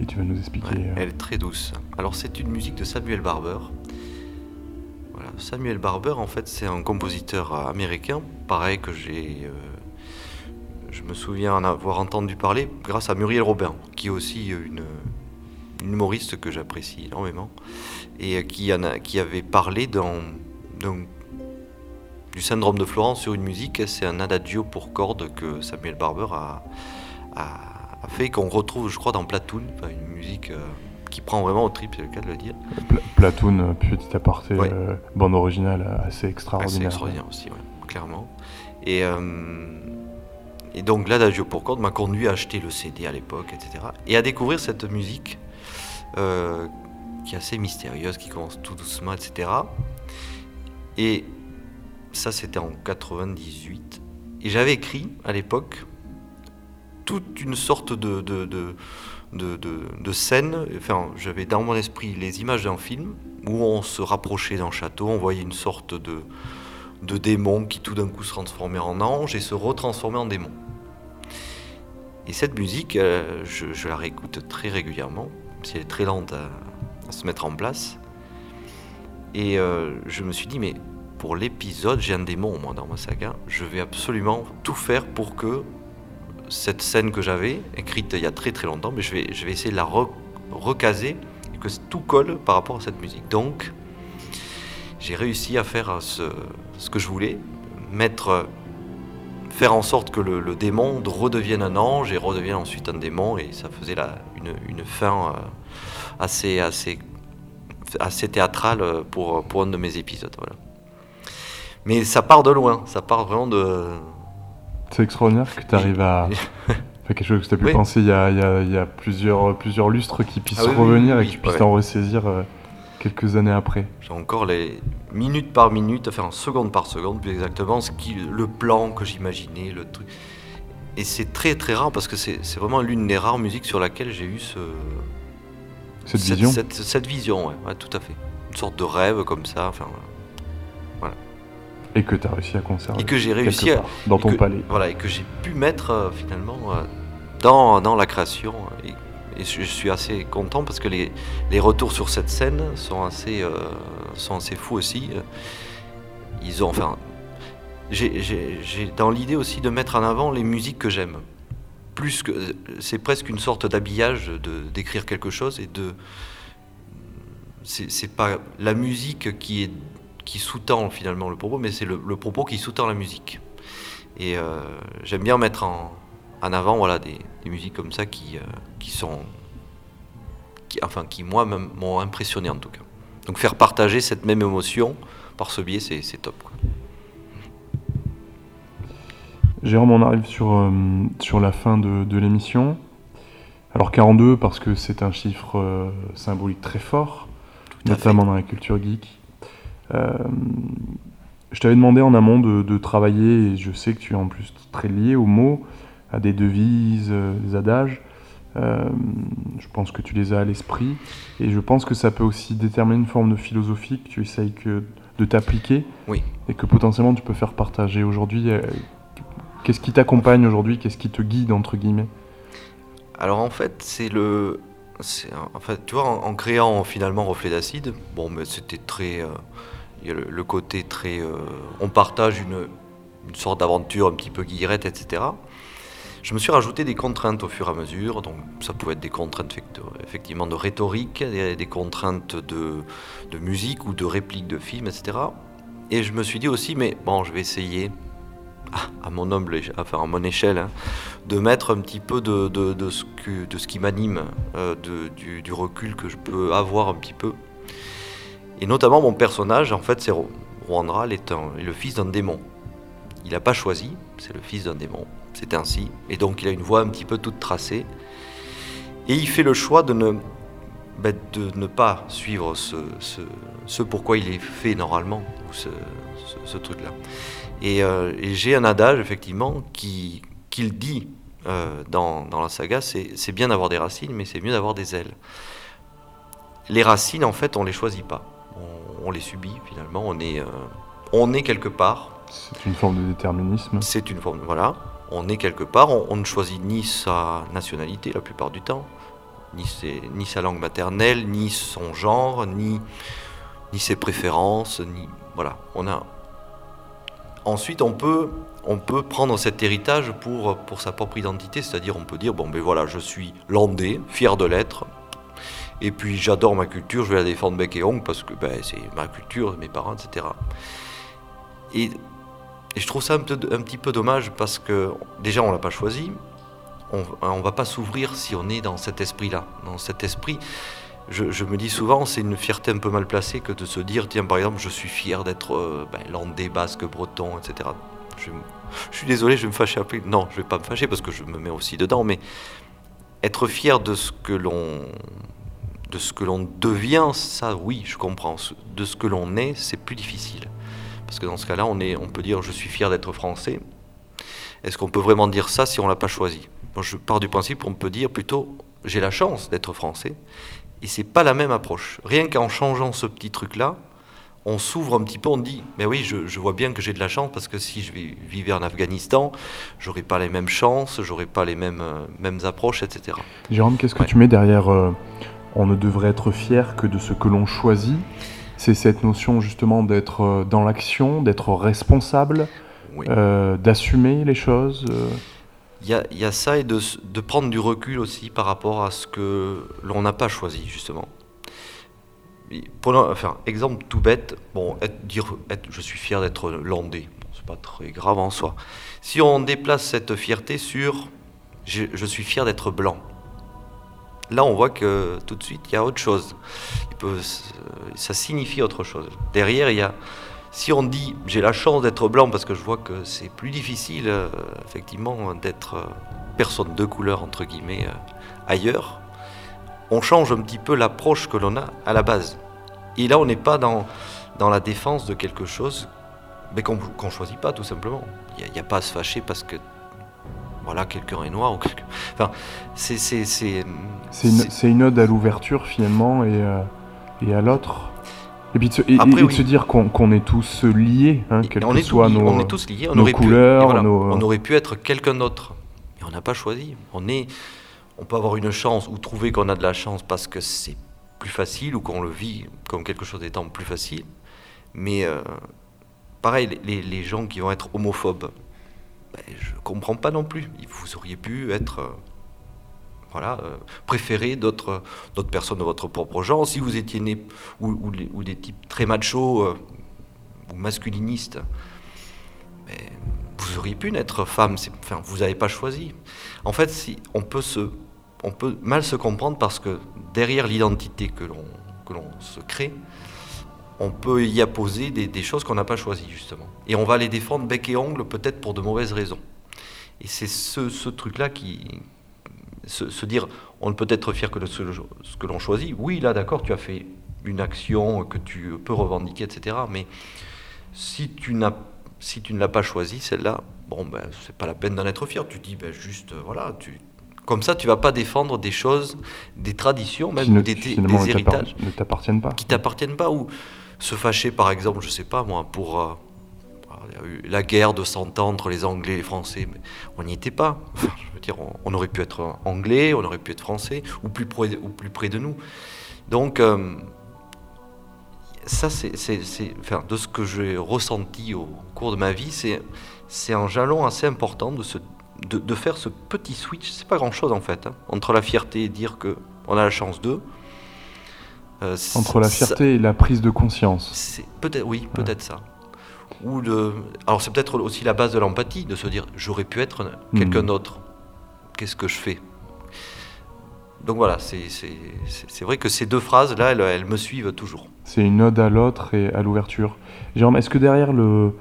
S1: Et tu vas nous expliquer. Euh,
S2: elle est très douce. Alors c'est une musique de Samuel Barber. Voilà. Samuel Barber, en fait, c'est un compositeur américain, pareil que j'ai. Euh, je me souviens en avoir entendu parler grâce à Muriel Robin, qui est aussi une humoriste que j'apprécie énormément, et qui, en a, qui avait parlé dans, du syndrome de Florence sur une musique. C'est un adagio pour cordes que Samuel Barber a, a, fait, qu'on retrouve, je crois, dans Platoon, une musique euh, qui prend vraiment au trip, c'est le cas de le dire.
S1: Platoon, euh, petit aparté, euh, bande originale assez extraordinaire. Assez
S2: extraordinaire aussi, clairement. Et. Et donc l'adagio pour cordes m'a conduit à acheter le CD à l'époque, etc. Et à découvrir cette musique euh, qui est assez mystérieuse, qui commence tout doucement, etc. Et ça, c'était en 98. Et j'avais écrit à l'époque toute une sorte de, de, de, scène. Enfin, j'avais dans mon esprit les images d'un film où on se rapprochait d'un château, on voyait une sorte de, de démon qui tout d'un coup se transformait en ange et se retransformait en démon. Et cette musique, euh, je, je la réécoute très régulièrement si elle est très lente à, se mettre en place. Et euh, je me suis dit, mais pour l'épisode, j'ai un démon, moi, dans ma saga. Je vais absolument tout faire pour que cette scène que j'avais, écrite il y a très très longtemps, mais je vais, je vais essayer de la recaser et que tout colle par rapport à cette musique. Donc, j'ai réussi à faire ce, que je voulais, mettre, faire en sorte que le, démon redevienne un ange et redevienne ensuite un démon, et ça faisait la, une, fin euh, assez, assez, assez théâtrale pour, pour un de mes épisodes. Voilà. Mais ça part de loin, ça part vraiment de.
S1: C'est extraordinaire que tu arrives à. quelque chose que tu as pu penser il y a, il y a, plusieurs, plusieurs lustres qui puissent ah revenir et que tu puisses t'en ressaisir euh, quelques années après.
S2: J'ai encore les minutes par minute, enfin seconde par seconde plus exactement, ce qui, le plan que j'imaginais, le truc. Et c'est très très rare parce que c'est vraiment l'une des rares musiques sur laquelle j'ai eu ce,
S1: cette, vision.
S2: Cette, vision, ouais, tout à fait. Une sorte de rêve comme ça. Enfin, voilà.
S1: Et que tu as réussi à conserver.
S2: Et que j'ai réussi à,
S1: dans ton palais.
S2: Voilà, et que j'ai pu mettre euh, finalement euh, dans, dans, la création. Et, je, suis assez content parce que les, retours sur cette scène sont assez, euh, sont assez fous aussi. Ils ont, enfin, j'ai dans l'idée aussi de mettre en avant les musiques que j'aime. Plus que c'est presque une sorte d'habillage de d'écrire quelque chose et de c'est pas la musique qui est qui sous-tend finalement le propos, mais c'est le, propos qui sous-tend la musique. Et euh, j'aime bien mettre en, en, avant voilà des, des musiques comme ça qui euh, qui sont qui, enfin qui moi m'ont impressionné en tout cas. Donc faire partager cette même émotion par ce biais, c'est top.
S1: Jérôme, on arrive sur, euh, sur la fin de, l'émission. Alors 42 parce que c'est un chiffre euh, symbolique très fort, notamment dans la culture geek. Euh, je t'avais demandé en amont de, travailler, et je sais que tu es en plus très lié aux mots, à des devises, des adages. je pense que tu les as à l'esprit, et je pense que ça peut aussi déterminer une forme de philosophie que tu essayes que, de t'appliquer,
S2: oui.
S1: et que potentiellement tu peux faire partager aujourd'hui Qu'est-ce qui t'accompagne aujourd'hui? Qu'est-ce qui te guide, entre guillemets?
S2: Alors en fait, c'est le. En fait, tu vois, en, créant finalement Reflet d'acide, bon, mais c'était très. Euh, il y a le, côté très. Euh, on partage une, une sorte d'aventure un petit peu guillerette, etc. Je me suis rajouté des contraintes au fur et à mesure. Donc, ça pouvait être des contraintes effectivement de rhétorique, des, contraintes de, musique ou de réplique de film, etc. Et je me suis dit aussi, mais bon, je vais essayer à mon humble, enfin à mon échelle, hein, de mettre un petit peu de, ce, qui m'anime, euh, du, du, recul que je peux avoir un petit peu. Et notamment mon personnage, en fait, c'est Rwandral est, est le fils d'un démon. Il n'a pas choisi, c'est le fils d'un démon, c'est ainsi. Et donc il a une voix un petit peu toute tracée. Et il fait le choix de ne, ben, de ne pas suivre ce, ce, ce, pourquoi il est fait normalement, ce, ce truc-là. Euh, et, j'ai un adage, effectivement, qui, qui dit euh, dans, dans, la saga, c'est bien d'avoir des racines, mais c'est mieux d'avoir des ailes. Les racines, en fait, on les choisit pas. On, les subit, finalement. On est, euh, on est quelque part.
S1: C'est une forme de déterminisme.
S2: C'est une forme, voilà. On est quelque part. On, ne choisit ni sa nationalité, la plupart du temps, ni, sa langue maternelle, ni son genre, ni, ni ses préférences, ni... Voilà. On a, Ensuite, on peut, on peut prendre cet héritage pour, pour sa propre identité, c'est-à-dire on peut dire, bon ben voilà, je suis landais, fier de l'être, et puis j'adore ma culture, je vais la défendre bec et ongle parce que ben, c'est ma culture, mes parents, etc. Et, je trouve ça un, petit peu dommage parce que déjà on l'a pas choisi, on ne va pas s'ouvrir si on est dans cet esprit-là, dans cet esprit je, me dis souvent, c'est une fierté un peu mal placée que de se dire, tiens, par exemple, je suis fier d'être euh, ben, landais, basque, breton, etc. Je, suis désolé, je vais me fâcher après. Non, je vais pas me fâcher parce que je me mets aussi dedans, mais être fier de ce que l'on de ce que l'on devient, ça, oui, je comprends. De ce que l'on est, c'est plus difficile. Parce que dans ce cas-là, on, est, on peut dire je suis fier d'être français. Est-ce qu'on peut vraiment dire ça si on l'a pas choisi? Moi, je pars du principe qu'on peut dire plutôt j'ai la chance d'être français et c'est pas la même approche. Rien qu'en changeant ce petit truc-là, on s'ouvre un petit peu, on dit, mais oui, je, vois bien que j'ai de la chance parce que si je vivais en Afghanistan, j'aurais pas les mêmes chances, j'aurais pas les mêmes, euh, mêmes approches, etc.
S1: Jérôme, qu'est-ce que tu mets derrière euh, On ne devrait être fier que de ce que l'on choisit? C'est cette notion justement d'être euh, dans l'action, d'être responsable, d'assumer les choses
S2: il y, a, ça et de, prendre du recul aussi par rapport à ce que l'on n'a pas choisi, justement. enfin, exemple tout bête, bon, dire je suis fier d'être landais, c'est pas très grave en soi. Si on déplace cette fierté sur je, suis fier d'être blanc, là on voit que tout de suite il y a autre chose. ça signifie autre chose. Derrière, il y a si on dit j'ai la chance d'être blanc parce que je vois que c'est plus difficile euh, effectivement d'être euh, personne de couleur entre guillemets euh, ailleurs, on change un petit peu l'approche que l'on a à la base. Et là on n'est pas dans, dans la défense de quelque chose mais qu'on ne choisit pas tout simplement. Il n'y a, pas à se fâcher parce que voilà, quelqu'un est noir ou quelque... Enfin, c'est... C'est
S1: une, une, ode à l'ouverture finalement et, et à l'autre et puis de se, dire qu'on est tous liés, hein, quelles que soient nos,
S2: on est tous liés.
S1: On aurait couleurs. Pu, On
S2: aurait pu être quelqu'un d'autre. Mais on n'a pas choisi. On, est, on peut avoir une chance ou trouver qu'on a de la chance parce que c'est plus facile ou qu'on le vit comme quelque chose d'étant plus facile. Mais euh, pareil, les, les, gens qui vont être homophobes, je ne comprends pas non plus. Vous auriez pu être... Euh, voilà, euh, préférer d'autres personnes de votre propre genre. Si vous étiez né ou, des types très machos euh, ou masculinistes, vous auriez pu naître femme. Enfin, vous n'avez pas choisi. En fait, on peut mal se comprendre parce que derrière l'identité que l'on se crée, on peut y apposer des, choses qu'on n'a pas choisies, justement. Et on va les défendre bec et ongle, peut-être pour de mauvaises raisons. Et c'est ce, truc-là qui. Se, dire, on ne peut être fier que de ce, que l'on choisit. Oui, là, d'accord, tu as fait une action que tu peux revendiquer, etc. Mais si tu, n'as, si tu ne l'as pas choisi, celle-là, bon, ben, c'est pas la peine d'en être fier. Tu dis, ben, juste, euh, voilà, tu, comme ça, tu vas pas défendre des choses, des traditions, même des, des, héritages.
S1: Ne t'appartiennent pas.
S2: Qui t'appartiennent pas. Ou se fâcher, par exemple, je sais pas moi, pour. Euh, il y a eu la guerre de 100 ans entre les Anglais et les Français, mais on n'y était pas. je veux dire, on, aurait pu être anglais, on aurait pu être français, ou plus près, ou plus près de nous. Donc, euh, ça, c'est, enfin, de ce que j'ai ressenti au cours de ma vie, c'est, un jalon assez important de, de, faire ce petit switch. C'est pas grand-chose en fait, hein, entre la fierté et dire que on a la chance d'eux.
S1: Euh, entre la fierté et la prise de conscience.
S2: Peut-être, oui, peut-être ça. Ou de, alors c'est peut-être aussi la base de l'empathie, de se dire j'aurais pu être quelqu'un hmm. d'autre. Qu'est-ce que je fais? Donc voilà, c'est vrai que ces deux phrases-là, elles, me suivent toujours.
S1: C'est une ode à l'autre et à l'ouverture. Jérôme, est-ce que derrière le,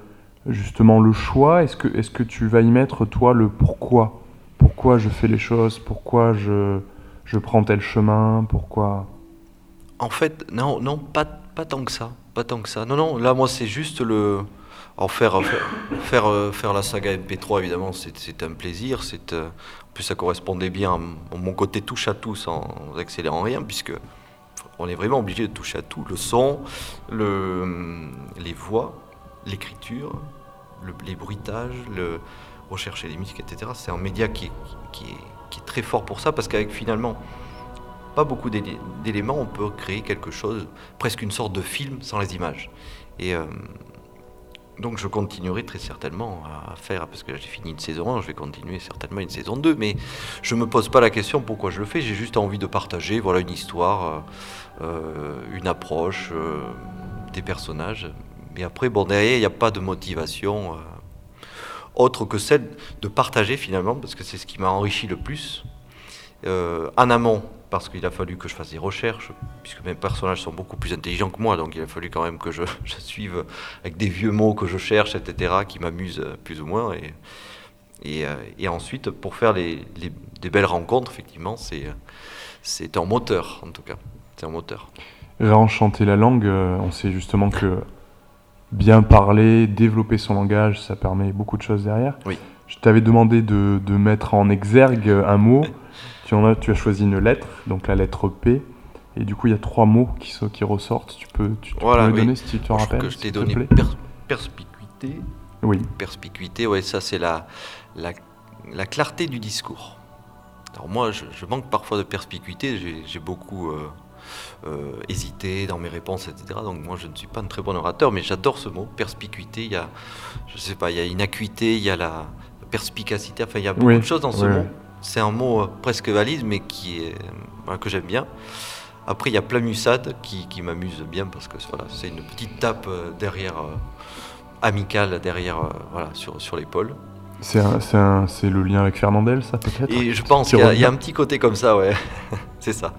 S1: justement le choix, est-ce que, est que tu vas y mettre toi le pourquoi? Pourquoi je fais les choses? Pourquoi je, je prends tel chemin? Pourquoi?
S2: En fait, non, non, pas, pas tant que ça. Pas tant que ça. Non, non, là, moi, c'est juste le. En faire, faire, faire, faire, la saga MP3, évidemment, c'est un plaisir. C'est euh, plus ça correspondait bien à mon côté touche à tout sans accélérant rien, puisque on est vraiment obligé de toucher à tout. Le son, le, les voix, l'écriture, le, les bruitages, le, rechercher les musiques, etc. C'est un média qui qui, est, très fort pour ça, parce qu'avec finalement pas beaucoup d'éléments, on peut créer quelque chose, presque une sorte de film sans les images. Et, euh, donc je continuerai très certainement à faire, parce que j'ai fini une saison 1, je vais continuer certainement une saison 2, mais je ne me pose pas la question pourquoi je le fais, j'ai juste envie de partager voilà, une histoire, euh, euh, une approche, des personnages. Mais après, bon, derrière, il n'y a pas de motivation autre que celle de partager finalement, parce que c'est ce qui m'a enrichi le plus. en amont, parce qu'il a fallu que je fasse des recherches, puisque mes personnages sont beaucoup plus intelligents que moi, donc il a fallu quand même que je, suive avec des vieux mots que je cherche, etc., qui m'amusent plus ou moins. Et, et, euh, ensuite, pour faire les, des belles rencontres, effectivement, c'est un moteur, en tout cas. C'est un moteur.
S1: Réenchanter la langue, euh, on sait justement que bien parler, développer son langage, ça permet beaucoup de choses derrière.
S2: Oui.
S1: Je t'avais demandé de, de mettre en exergue un mot. Tu, as, tu as choisi une lettre, donc la lettre P. Et du coup, il y a trois mots qui, qui ressortent. Tu peux, tu, me donner si tu te rappelles
S2: que Je t'ai donné perspicuité.
S1: Oui.
S2: Perspicuité, ouais, ça c'est la, la, la, clarté du discours. Alors moi, je, manque parfois de perspicuité. J'ai beaucoup euh, euh, hésité dans mes réponses, etc. Donc moi, je ne suis pas un très bon orateur, mais j'adore ce mot, perspicuité. Il y a, je sais pas, il y a une acuité, il y a la perspicacité. Enfin, il y a beaucoup de choses dans ce mot. C'est un mot euh, presque valise, mais qui est, euh, que j'aime bien. Après, il y a Plamusade qui, qui m'amuse bien parce que voilà, c'est une petite tape euh, derrière, amicale derrière, voilà, sur, sur l'épaule.
S1: C'est le lien avec Fernandel, ça peut-être?
S2: Et je pense qu'il y, a un petit côté comme ça, ouais. c'est ça.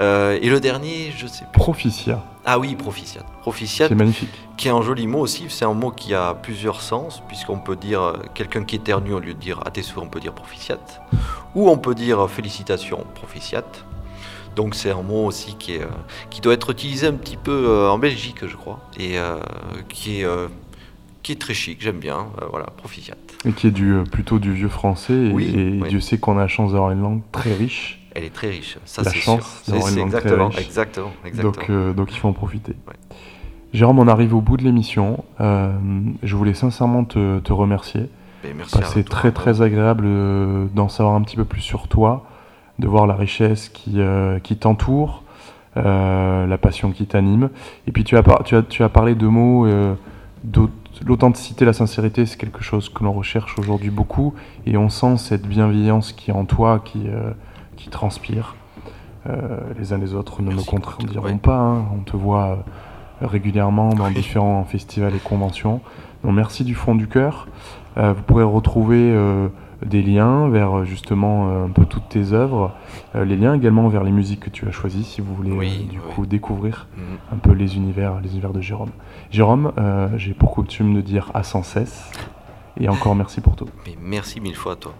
S2: Euh, et le dernier, je sais
S1: plus. Proficia.
S2: Ah oui, proficiat. Proficiat.
S1: C'est magnifique.
S2: Qui est un joli mot aussi. C'est un mot qui a plusieurs sens, puisqu'on peut dire euh, quelqu'un qui éternue au lieu de dire à tes souhaits, on peut dire proficiat. Ou on peut dire euh, félicitations, proficiat. Donc c'est un mot aussi qui, est, qui doit être utilisé un petit peu en Belgique, je crois, et qui est qui est très chic, j'aime bien, voilà, proficiat.
S1: Et qui est du, plutôt du vieux français, et, Dieu sait qu'on a la chance d'avoir une langue très riche
S2: elle est très riche. Ça,
S1: la chance d'avoir une
S2: exactement, exactement,
S1: exactement, Donc, euh, donc il faut en profiter. Jérôme, on arrive au bout de l'émission. Euh, je voulais sincèrement te, te remercier.
S2: Ben,
S1: C'est très très agréable euh, d'en savoir un petit peu plus sur toi, de voir la richesse qui, qui t'entoure, la passion qui t'anime. Et puis tu as, tu, as, tu as parlé de mots, l'authenticité, la sincérité, c'est quelque chose que l'on recherche aujourd'hui beaucoup. Et on sent cette bienveillance qui est en toi, qui qui transpirent. Euh, les uns les autres ne me contrediront pas. Hein. On te voit euh, régulièrement dans différents festivals et conventions. Donc merci du fond du cœur. Euh, vous pourrez retrouver des liens vers justement un peu toutes tes œuvres, les liens également vers les musiques que tu as choisies si vous voulez du coup découvrir mhm. un peu les univers, les univers de Jérôme. Jérôme, j'ai pour coutume de dire à sans cesse et encore merci pour tout.
S2: Mais merci mille fois à toi.